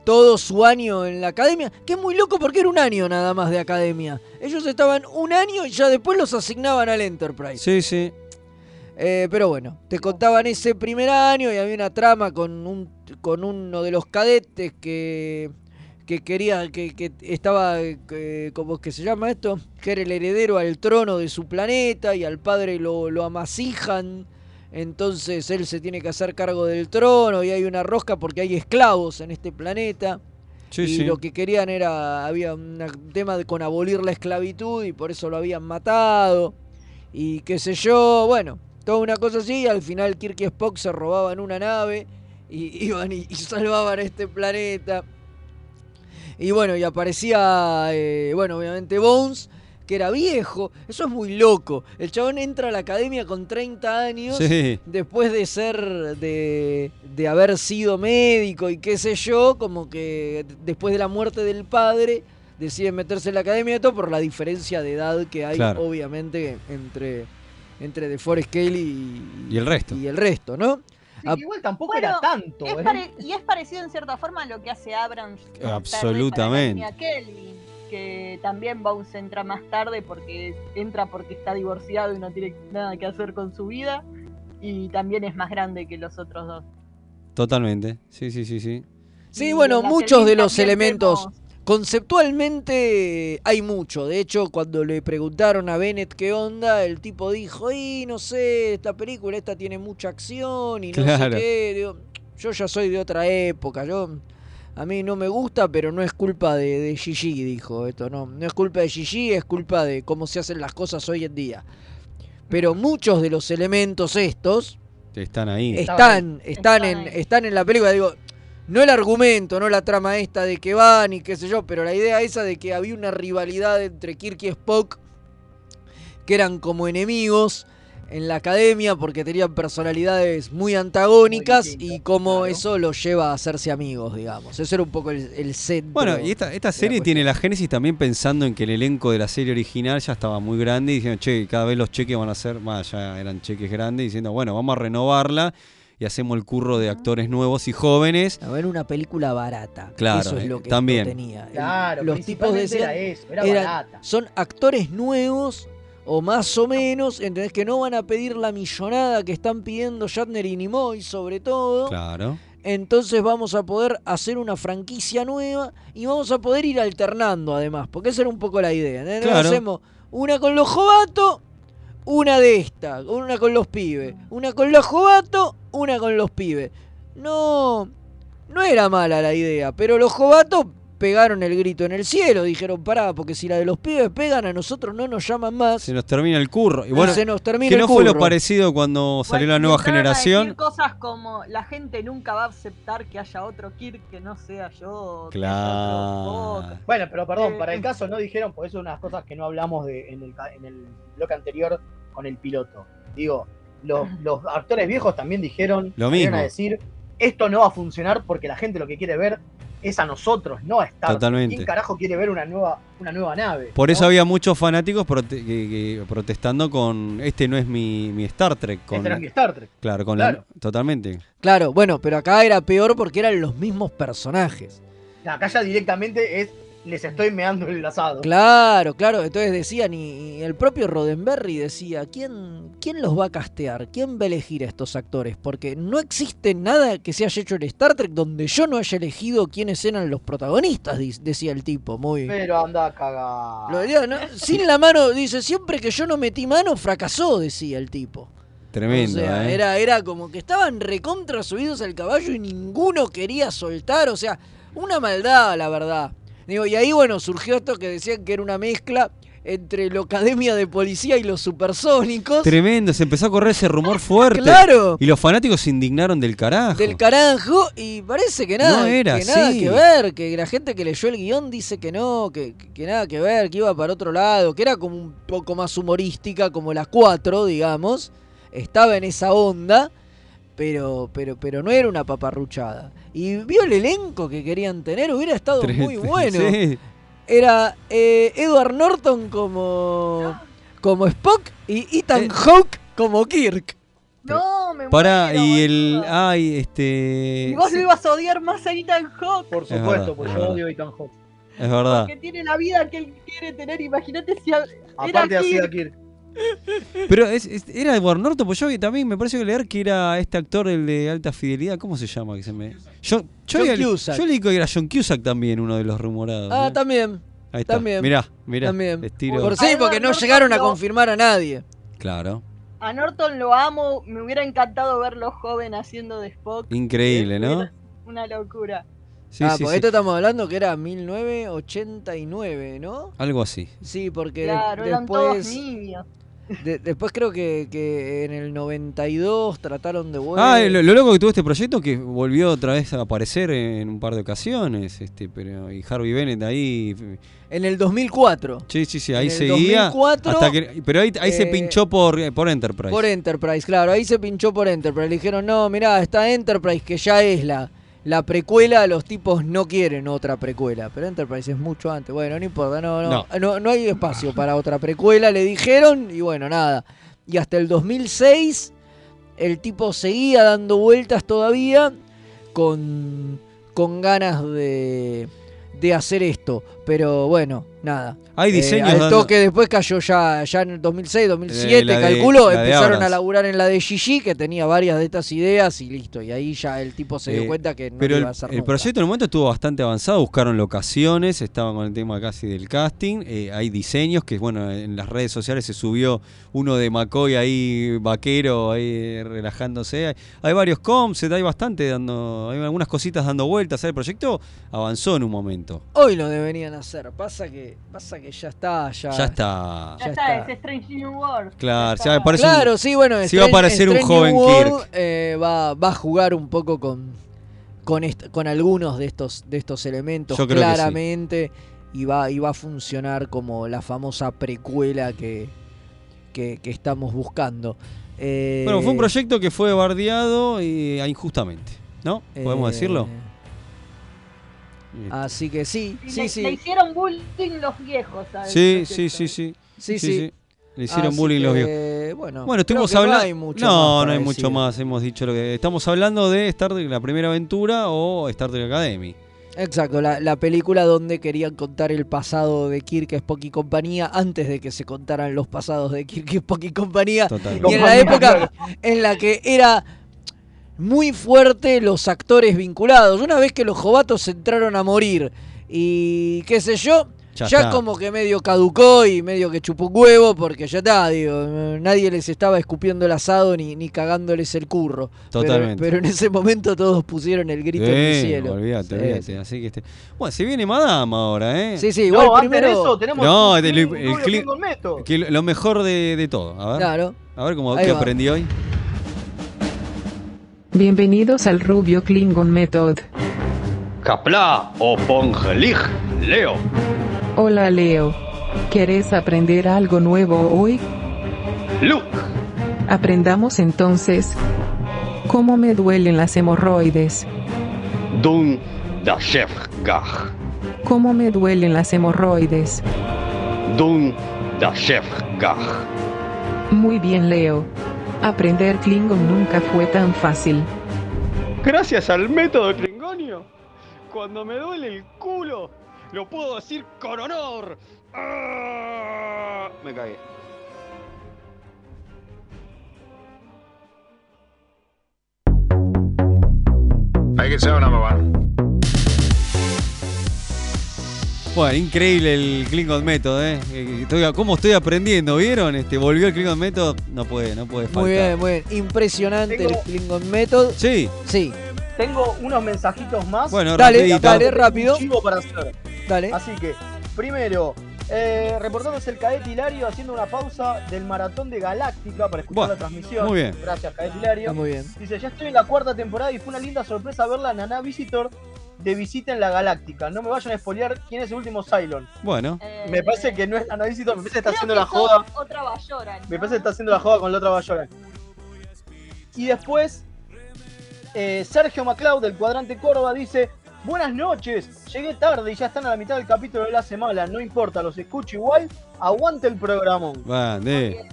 Speaker 2: todo su año en la academia, que es muy loco porque era un año nada más de academia. Ellos estaban un año y ya después los asignaban al Enterprise.
Speaker 1: Sí, sí.
Speaker 2: Eh, pero bueno, te contaban ese primer año y había una trama con, un, con uno de los cadetes que, que quería, que, que estaba, eh, ¿cómo es que se llama esto? Que era el heredero al trono de su planeta y al padre lo, lo amasijan. Entonces él se tiene que hacer cargo del trono y hay una rosca porque hay esclavos en este planeta.
Speaker 1: Sí,
Speaker 2: y
Speaker 1: sí.
Speaker 2: lo que querían era, había un tema de, con abolir la esclavitud y por eso lo habían matado. Y qué sé yo, bueno, toda una cosa así. Y al final Kirk y Spock se robaban una nave y [laughs] iban y, y salvaban este planeta. Y bueno, y aparecía, eh, bueno, obviamente Bones, que era viejo. Eso es muy loco. El chabón entra a la academia con 30 años.
Speaker 1: Sí.
Speaker 2: Después de ser, de, de haber sido médico y qué sé yo, como que después de la muerte del padre, decide meterse en la academia y todo por la diferencia de edad que hay,
Speaker 1: Claro.
Speaker 2: obviamente, entre, entre DeForest Kelly y,
Speaker 1: Y el resto.
Speaker 2: y el resto, ¿no?
Speaker 3: Sí,
Speaker 2: Ah,
Speaker 3: igual tampoco
Speaker 4: Bueno,
Speaker 3: era tanto.
Speaker 4: Es
Speaker 3: ¿eh?
Speaker 4: y es parecido en cierta forma a lo que hace Abrams.
Speaker 1: Absolutamente.
Speaker 4: línea Kelvin, que también Bones entra más tarde porque entra porque está divorciado y no tiene nada que hacer con su vida. Y también es más grande que los otros dos.
Speaker 1: Totalmente. Sí, sí, sí, sí.
Speaker 2: Sí,
Speaker 4: Y
Speaker 2: bueno, muchos de los elementos.
Speaker 4: vemos-
Speaker 2: Conceptualmente hay mucho. De hecho, cuando le preguntaron a Bennett qué onda, el tipo dijo, y no sé, esta película, esta tiene mucha acción y no
Speaker 1: Claro.
Speaker 2: sé qué. Digo, yo ya soy de otra época, yo... A mí no me gusta, pero no es culpa de, de Gigi, dijo esto. No, no es culpa de Gigi, es culpa de cómo se hacen las cosas hoy en día. Pero muchos de los elementos estos
Speaker 1: Están ahí.
Speaker 2: están, están en, están en la película. Digo, no el argumento, no la trama esta de que van y qué sé yo, pero la idea esa de que había una rivalidad entre Kirk y Spock, que eran como enemigos en la academia porque tenían personalidades muy antagónicas y cómo eso los lleva a hacerse amigos, digamos. Eso era un poco el, el centro.
Speaker 1: Bueno, y esta, esta serie tiene la génesis también pensando en que el elenco de la serie original ya estaba muy grande y diciendo, che, cada vez los cheques van a ser, más ya eran cheques grandes, diciendo, bueno, vamos a renovarla y hacemos el curro de actores nuevos y jóvenes.
Speaker 2: A ver, una película barata.
Speaker 1: Claro,
Speaker 2: Eso es
Speaker 1: eh,
Speaker 2: lo que
Speaker 1: también.
Speaker 2: tenía.
Speaker 3: Claro,
Speaker 2: los tipos decían,
Speaker 3: era eso, era
Speaker 2: eran-
Speaker 3: barata.
Speaker 2: son actores nuevos o más o menos, ¿entendés? Que no van a pedir la millonada que están pidiendo Shatner y Nimoy, sobre todo.
Speaker 1: Claro.
Speaker 2: Entonces vamos a poder hacer una franquicia nueva y vamos a poder ir alternando además, porque esa era un poco la idea. ¿entendés?
Speaker 1: Claro.
Speaker 2: Hacemos una con los jovatos, una de esta, una con los pibes, una con los jovatos, una con los pibes. No, no era mala la idea, pero los jovatos pegaron el grito en el cielo, dijeron, pará, porque si la de los pibes pegan a nosotros no nos llaman más.
Speaker 1: Se nos termina el curro. Y bueno,
Speaker 2: Se nos termina
Speaker 1: que
Speaker 2: el
Speaker 1: no fue lo
Speaker 2: curro.
Speaker 1: parecido cuando salió la nueva
Speaker 4: a
Speaker 1: generación.
Speaker 4: decir cosas como la gente nunca va a aceptar que haya otro Kirk que no sea yo. otro
Speaker 1: Claro.
Speaker 3: Bueno, pero perdón,
Speaker 4: Eh,
Speaker 3: para el
Speaker 4: eh.
Speaker 3: caso no dijeron, porque eso es unas cosas que no hablamos de, en, el, ca- en el bloque anterior con el piloto. Digo, los, los actores viejos también dijeron,
Speaker 1: Lo mismo.
Speaker 3: a decir, esto no va a funcionar porque la gente lo que quiere ver es a nosotros, no a Star Trek.
Speaker 1: Totalmente.
Speaker 3: ¿Quién carajo quiere ver una nueva, una nueva nave?
Speaker 1: Por eso
Speaker 3: ¿no?
Speaker 1: había muchos fanáticos prote- que- que- protestando con este no es mi, mi Star Trek. Con,
Speaker 3: Este era mi Star Trek.
Speaker 1: Claro, con
Speaker 3: Claro.
Speaker 1: la totalmente.
Speaker 2: Claro, bueno, pero acá era peor porque eran los mismos personajes.
Speaker 3: Acá ya directamente es les estoy meando el asado.
Speaker 2: Claro, claro. Entonces decían, y, y el propio Roddenberry decía, ¿quién, ¿quién los va a castear? ¿Quién va a elegir a estos actores? Porque no existe nada que se haya hecho en Star Trek donde yo no haya elegido quiénes eran los protagonistas, decía el tipo. Muy...
Speaker 3: Pero anda a cagar.
Speaker 2: Lo decía, ¿no? Sin la mano, dice, siempre que yo no metí mano, fracasó, decía el tipo.
Speaker 1: Tremendo,
Speaker 2: O sea,
Speaker 1: ¿eh?
Speaker 2: era, era como que estaban recontra subidos al caballo y ninguno quería soltar. O sea, una maldad, la verdad. Digo, y ahí, bueno, surgió esto que decían que era una mezcla entre la Academia de Policía y los Supersónicos.
Speaker 1: Tremendo, se empezó a correr ese rumor fuerte.
Speaker 2: Claro.
Speaker 1: Y los fanáticos se indignaron del carajo.
Speaker 2: Del carajo, y parece que nada,
Speaker 1: No era
Speaker 2: que, nada que ver, que la gente que leyó el guion dice que no, que, que nada que ver, que iba para otro lado, que era como un poco más humorística, como las cuatro, digamos. Estaba en esa onda, pero, pero, pero no era una paparruchada. Y vio el elenco que querían tener, hubiera estado muy bueno.
Speaker 1: sí.
Speaker 2: Era eh, Edward Norton como, como Spock y
Speaker 1: Eh.
Speaker 2: Ethan Hawke como Kirk.
Speaker 4: No, me
Speaker 1: Pará,
Speaker 4: muero,
Speaker 1: y el. Ay, este.
Speaker 4: Y vos lo ibas a odiar más a Ethan Hawke.
Speaker 3: Por
Speaker 1: Es
Speaker 3: supuesto,
Speaker 1: verdad,
Speaker 3: porque yo
Speaker 1: verdad.
Speaker 3: odio a Ethan Hawke.
Speaker 1: Es verdad.
Speaker 4: Que tiene la vida que él quiere tener. Imagínate si a-
Speaker 3: Aparte
Speaker 4: era
Speaker 3: hacía
Speaker 4: Kirk.
Speaker 3: Kirk.
Speaker 1: Pero es, es- era Edward Norton, pues yo también me parece que leer que era este actor, el de alta fidelidad, ¿cómo se llama? Que se me... Yo, yo,
Speaker 2: John Cusack.
Speaker 1: yo leí que era John Cusack también, uno de los rumorados.
Speaker 2: Ah,
Speaker 1: ¿eh?
Speaker 2: también.
Speaker 1: Ahí está.
Speaker 2: También.
Speaker 1: Mirá, mirá.
Speaker 2: También. Por sí, porque no llegaron a confirmar a nadie.
Speaker 1: Claro.
Speaker 4: A Norton lo amo. Me hubiera encantado verlo joven haciendo de Spock.
Speaker 1: Increíble, ¿no?
Speaker 4: Una locura.
Speaker 1: Sí,
Speaker 2: ah,
Speaker 1: sí,
Speaker 2: porque
Speaker 1: sí.
Speaker 2: esto estamos hablando que era 1989, ¿no?
Speaker 1: Algo así.
Speaker 2: Sí, porque de-
Speaker 4: Claro, eran todos niños.
Speaker 2: De- después creo que, que en el 92 trataron de vuelta.
Speaker 1: Ah, lo, lo loco que tuvo este proyecto que volvió otra vez a aparecer en un par de ocasiones, este, pero y Harvey Bennett ahí,
Speaker 2: En el 2004.
Speaker 1: sí, sí, sí, ahí
Speaker 2: En el
Speaker 1: seguía,
Speaker 2: 2004,
Speaker 1: hasta que, pero ahí, ahí se
Speaker 2: eh,
Speaker 1: pinchó por, por Enterprise.
Speaker 2: Por Enterprise, claro, ahí se pinchó por Enterprise. Le dijeron, no, mirá, está Enterprise, que ya es la, la precuela, los tipos no quieren otra precuela. Pero Enterprise es mucho antes. Bueno, no importa, no, no,
Speaker 1: No.
Speaker 2: no, no hay espacio para otra precuela, le dijeron, y bueno, nada. Y hasta el 2006, el tipo seguía dando vueltas todavía con, con ganas de, de hacer esto. Pero bueno, nada.
Speaker 1: Hay
Speaker 2: Eh,
Speaker 1: diseños
Speaker 2: al
Speaker 1: dando-
Speaker 2: toque después cayó ya, ya en el 2006, 2007,
Speaker 1: Eh,
Speaker 2: calculo,
Speaker 1: de
Speaker 2: empezaron a laburar en la de Gigi, que tenía varias de estas ideas y listo. Y ahí ya el tipo se dio
Speaker 1: Eh,
Speaker 2: cuenta que no
Speaker 1: pero el,
Speaker 2: iba a hacer
Speaker 1: el
Speaker 2: nunca.
Speaker 1: proyecto en el momento estuvo bastante avanzado, buscaron locaciones, estaban con el tema casi del casting, eh, hay diseños que bueno, en las redes sociales se subió uno de McCoy ahí vaquero ahí relajándose, hay, hay varios concepts, hay bastante dando, hay algunas cositas dando vueltas, el proyecto avanzó en un momento.
Speaker 2: Hoy lo deberían hacer. Pasa que, pasa que ya está, ya.
Speaker 1: Ya está.
Speaker 4: Ya,
Speaker 2: Ya
Speaker 4: está,
Speaker 2: está.
Speaker 4: es Strange New World.
Speaker 1: Claro, ya me parece un-
Speaker 2: Claro, sí, bueno,
Speaker 1: si va a
Speaker 2: Strange-
Speaker 1: aparecer un joven
Speaker 2: New World,
Speaker 1: Kirk.
Speaker 2: eh, va, va a jugar un poco con, con, est- con algunos de estos, de estos elementos,
Speaker 1: Yo creo que sí.
Speaker 2: claramente. Y, va, y va a funcionar como la famosa precuela que, que, que estamos buscando. Eh,
Speaker 1: Bueno, fue un proyecto que fue bardeado y, ah, injustamente, ¿no? ¿Podemos
Speaker 2: eh,
Speaker 1: decirlo?
Speaker 2: Así que sí, sí,
Speaker 4: le,
Speaker 2: sí.
Speaker 4: le hicieron bullying los viejos. ¿sabes?
Speaker 1: Sí, sí, sí, sí.
Speaker 2: Sí, sí.
Speaker 1: Le hicieron
Speaker 2: Así
Speaker 1: bullying los viejos.
Speaker 2: bueno,
Speaker 1: bueno, estuvimos
Speaker 2: que no
Speaker 1: hablando.
Speaker 2: hay mucho
Speaker 1: no,
Speaker 2: más
Speaker 1: no hay mucho más. Hemos dicho lo que. Estamos hablando de Star Trek, la primera aventura o Star Trek Academy.
Speaker 2: Exacto, la, la película donde querían contar el pasado de Kirk, Spock y compañía antes de que se contaran los pasados de Kirk, Spock y compañía.
Speaker 1: Totalmente.
Speaker 2: Y en la época en la que era muy fuerte los actores vinculados. Una vez que los jovatos entraron a morir y qué sé yo,
Speaker 1: Ya
Speaker 2: como que medio caducó y medio que chupó un huevo porque ya está, digo, nadie les estaba escupiendo el asado ni, ni cagándoles el curro.
Speaker 1: Totalmente.
Speaker 2: Pero, en ese momento todos pusieron el grito en el cielo.
Speaker 1: olvídate,
Speaker 2: Sí,
Speaker 1: olvídate.
Speaker 2: sí.
Speaker 1: Así que este... Bueno, se viene Madame ahora, ¿eh?
Speaker 2: Sí, sí, igual
Speaker 3: no, antes
Speaker 2: primero.
Speaker 3: de eso tenemos
Speaker 1: No,
Speaker 3: un
Speaker 1: el- el
Speaker 3: Meto.
Speaker 1: Que lo mejor de, de todo. A ver.
Speaker 2: Claro.
Speaker 1: A ver cómo qué
Speaker 2: va.
Speaker 1: aprendí hoy.
Speaker 5: Bienvenidos al Rubio Klingon Method.
Speaker 13: Kapla o Pongelig, Leo.
Speaker 5: Hola Leo. ¿Querés aprender algo nuevo hoy?
Speaker 13: Luke.
Speaker 5: Aprendamos entonces. ¿Cómo me duelen las hemorroides?
Speaker 13: Dun da Chef Gach.
Speaker 5: ¿Cómo me duelen las hemorroides?
Speaker 13: Dun da Chef Gach.
Speaker 5: Muy bien Leo. Aprender Klingon nunca fue tan fácil.
Speaker 13: Gracias al método Klingonio. Cuando me duele el culo,
Speaker 1: Lo puedo decir con honor. ¡Ah! Me cagué.
Speaker 14: Make it so, number one.
Speaker 1: Bueno, increíble el Klingon Method, ¿eh? Eh, Estoy, ¿Cómo estoy aprendiendo? ¿Vieron? Este, volvió el Klingon Method. No puede, no puede faltar.
Speaker 2: Muy bien, muy bien. Impresionante
Speaker 3: Tengo-
Speaker 2: el Klingon Method.
Speaker 1: Sí.
Speaker 2: Sí.
Speaker 3: Tengo unos mensajitos más.
Speaker 1: Bueno,
Speaker 2: Dale,
Speaker 1: rapidito.
Speaker 2: dale, rápido.
Speaker 3: chivo para hacer.
Speaker 2: Dale.
Speaker 3: Así que, primero, eh, reportándose el cadete Hilario haciendo una pausa del maratón de Galáctica para escuchar la transmisión.
Speaker 1: muy bien.
Speaker 3: Gracias, cadete Hilario.
Speaker 2: Está muy bien.
Speaker 3: Dice, ya estoy en la cuarta temporada y fue una linda sorpresa ver la Nana Visitor de visita en la Galáctica. No me vayan a spoilear quién es el último Cylon.
Speaker 1: Bueno,
Speaker 3: Me parece que no es Nana Visitor, me parece que está haciendo
Speaker 4: que
Speaker 3: la joda.
Speaker 4: Otra Bayora.
Speaker 3: Me parece que está haciendo la joda con la otra Bayora. Y después, eh, Sergio Maclau del cuadrante Córdoba dice: Buenas noches, llegué tarde y ya están a la mitad del capítulo de la semana. No importa, los escucho igual. Aguante el programón.
Speaker 1: Vale.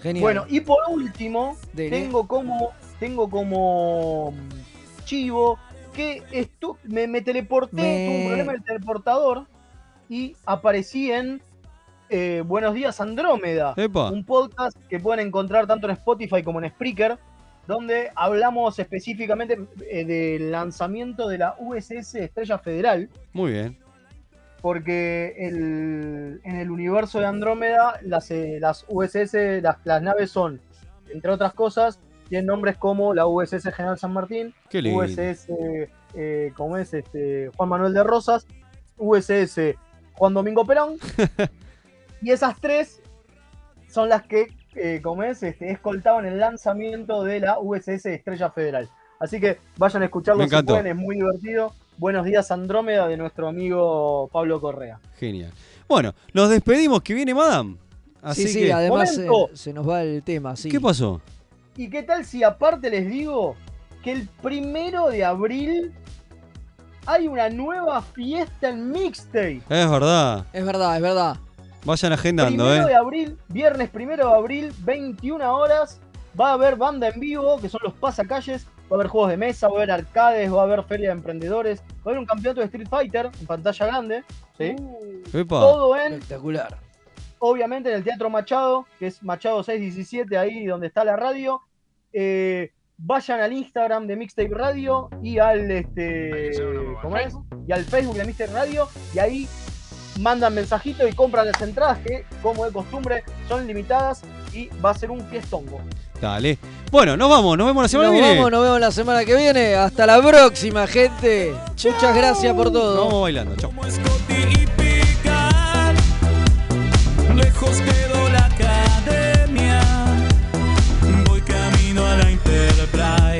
Speaker 2: Genial.
Speaker 3: Bueno, y por último,
Speaker 2: Dele.
Speaker 3: tengo como, tengo como mm, chivo que estu me, me teleporté,
Speaker 2: Me-
Speaker 3: tuve un problema del teleportador y aparecí en eh, Buenos Días Andrómeda,
Speaker 1: Epa.
Speaker 3: un podcast que pueden encontrar tanto en Spotify como en Spreaker, donde hablamos específicamente eh, del lanzamiento de la USS Estrella Federal
Speaker 1: Muy bien.
Speaker 3: porque el- en el universo de Andrómeda las, eh, las USS, las, las naves son, entre otras cosas, tienen nombres como la USS General San Martín. USS, eh, ¿cómo es? Este, Juan Manuel de Rosas, USS Juan Domingo Perón, [laughs] y esas tres son las que, eh, como es, este, escoltaban el lanzamiento de la USS Estrella Federal. Así que vayan a escucharlo si pueden, es muy divertido. Buenos días Andrómeda de nuestro amigo Pablo Correa.
Speaker 1: Genial. Bueno, nos despedimos que viene Madame. Así
Speaker 2: sí, sí,
Speaker 1: que.
Speaker 2: además eh, se nos va el tema, sí.
Speaker 1: ¿Qué pasó?
Speaker 3: ¿Y qué tal si aparte les digo que el primero de abril hay una nueva fiesta en Mixtape?
Speaker 1: Es verdad.
Speaker 2: Es verdad, es verdad.
Speaker 1: Vayan agendando,
Speaker 3: Primero de
Speaker 1: ¿eh?
Speaker 3: abril, viernes primero de abril, 21 horas, va a haber banda en vivo, que son los pasacalles, va a haber juegos de mesa, va a haber arcades, va a haber feria de emprendedores, va a haber un campeonato de Street Fighter en pantalla grande, ¿sí?
Speaker 1: Epa.
Speaker 3: Todo en,
Speaker 2: Espectacular.
Speaker 3: obviamente, en el Teatro Machado, que es Machado 617, ahí donde está la radio. Eh, vayan al Instagram de Mixtape Radio y al este ¿cómo es? y al Facebook de Mixtape Radio y ahí mandan mensajito y compran las entradas que, como de costumbre, son limitadas y va a ser un fiestongo.
Speaker 1: Dale. Bueno, nos vamos, nos vemos la semana que viene.
Speaker 2: Nos vamos, nos vemos la semana que viene. Hasta la próxima, gente. Muchas gracias por todo.
Speaker 1: Vamos bailando, chao.
Speaker 15: Voy camino a la Enterprise.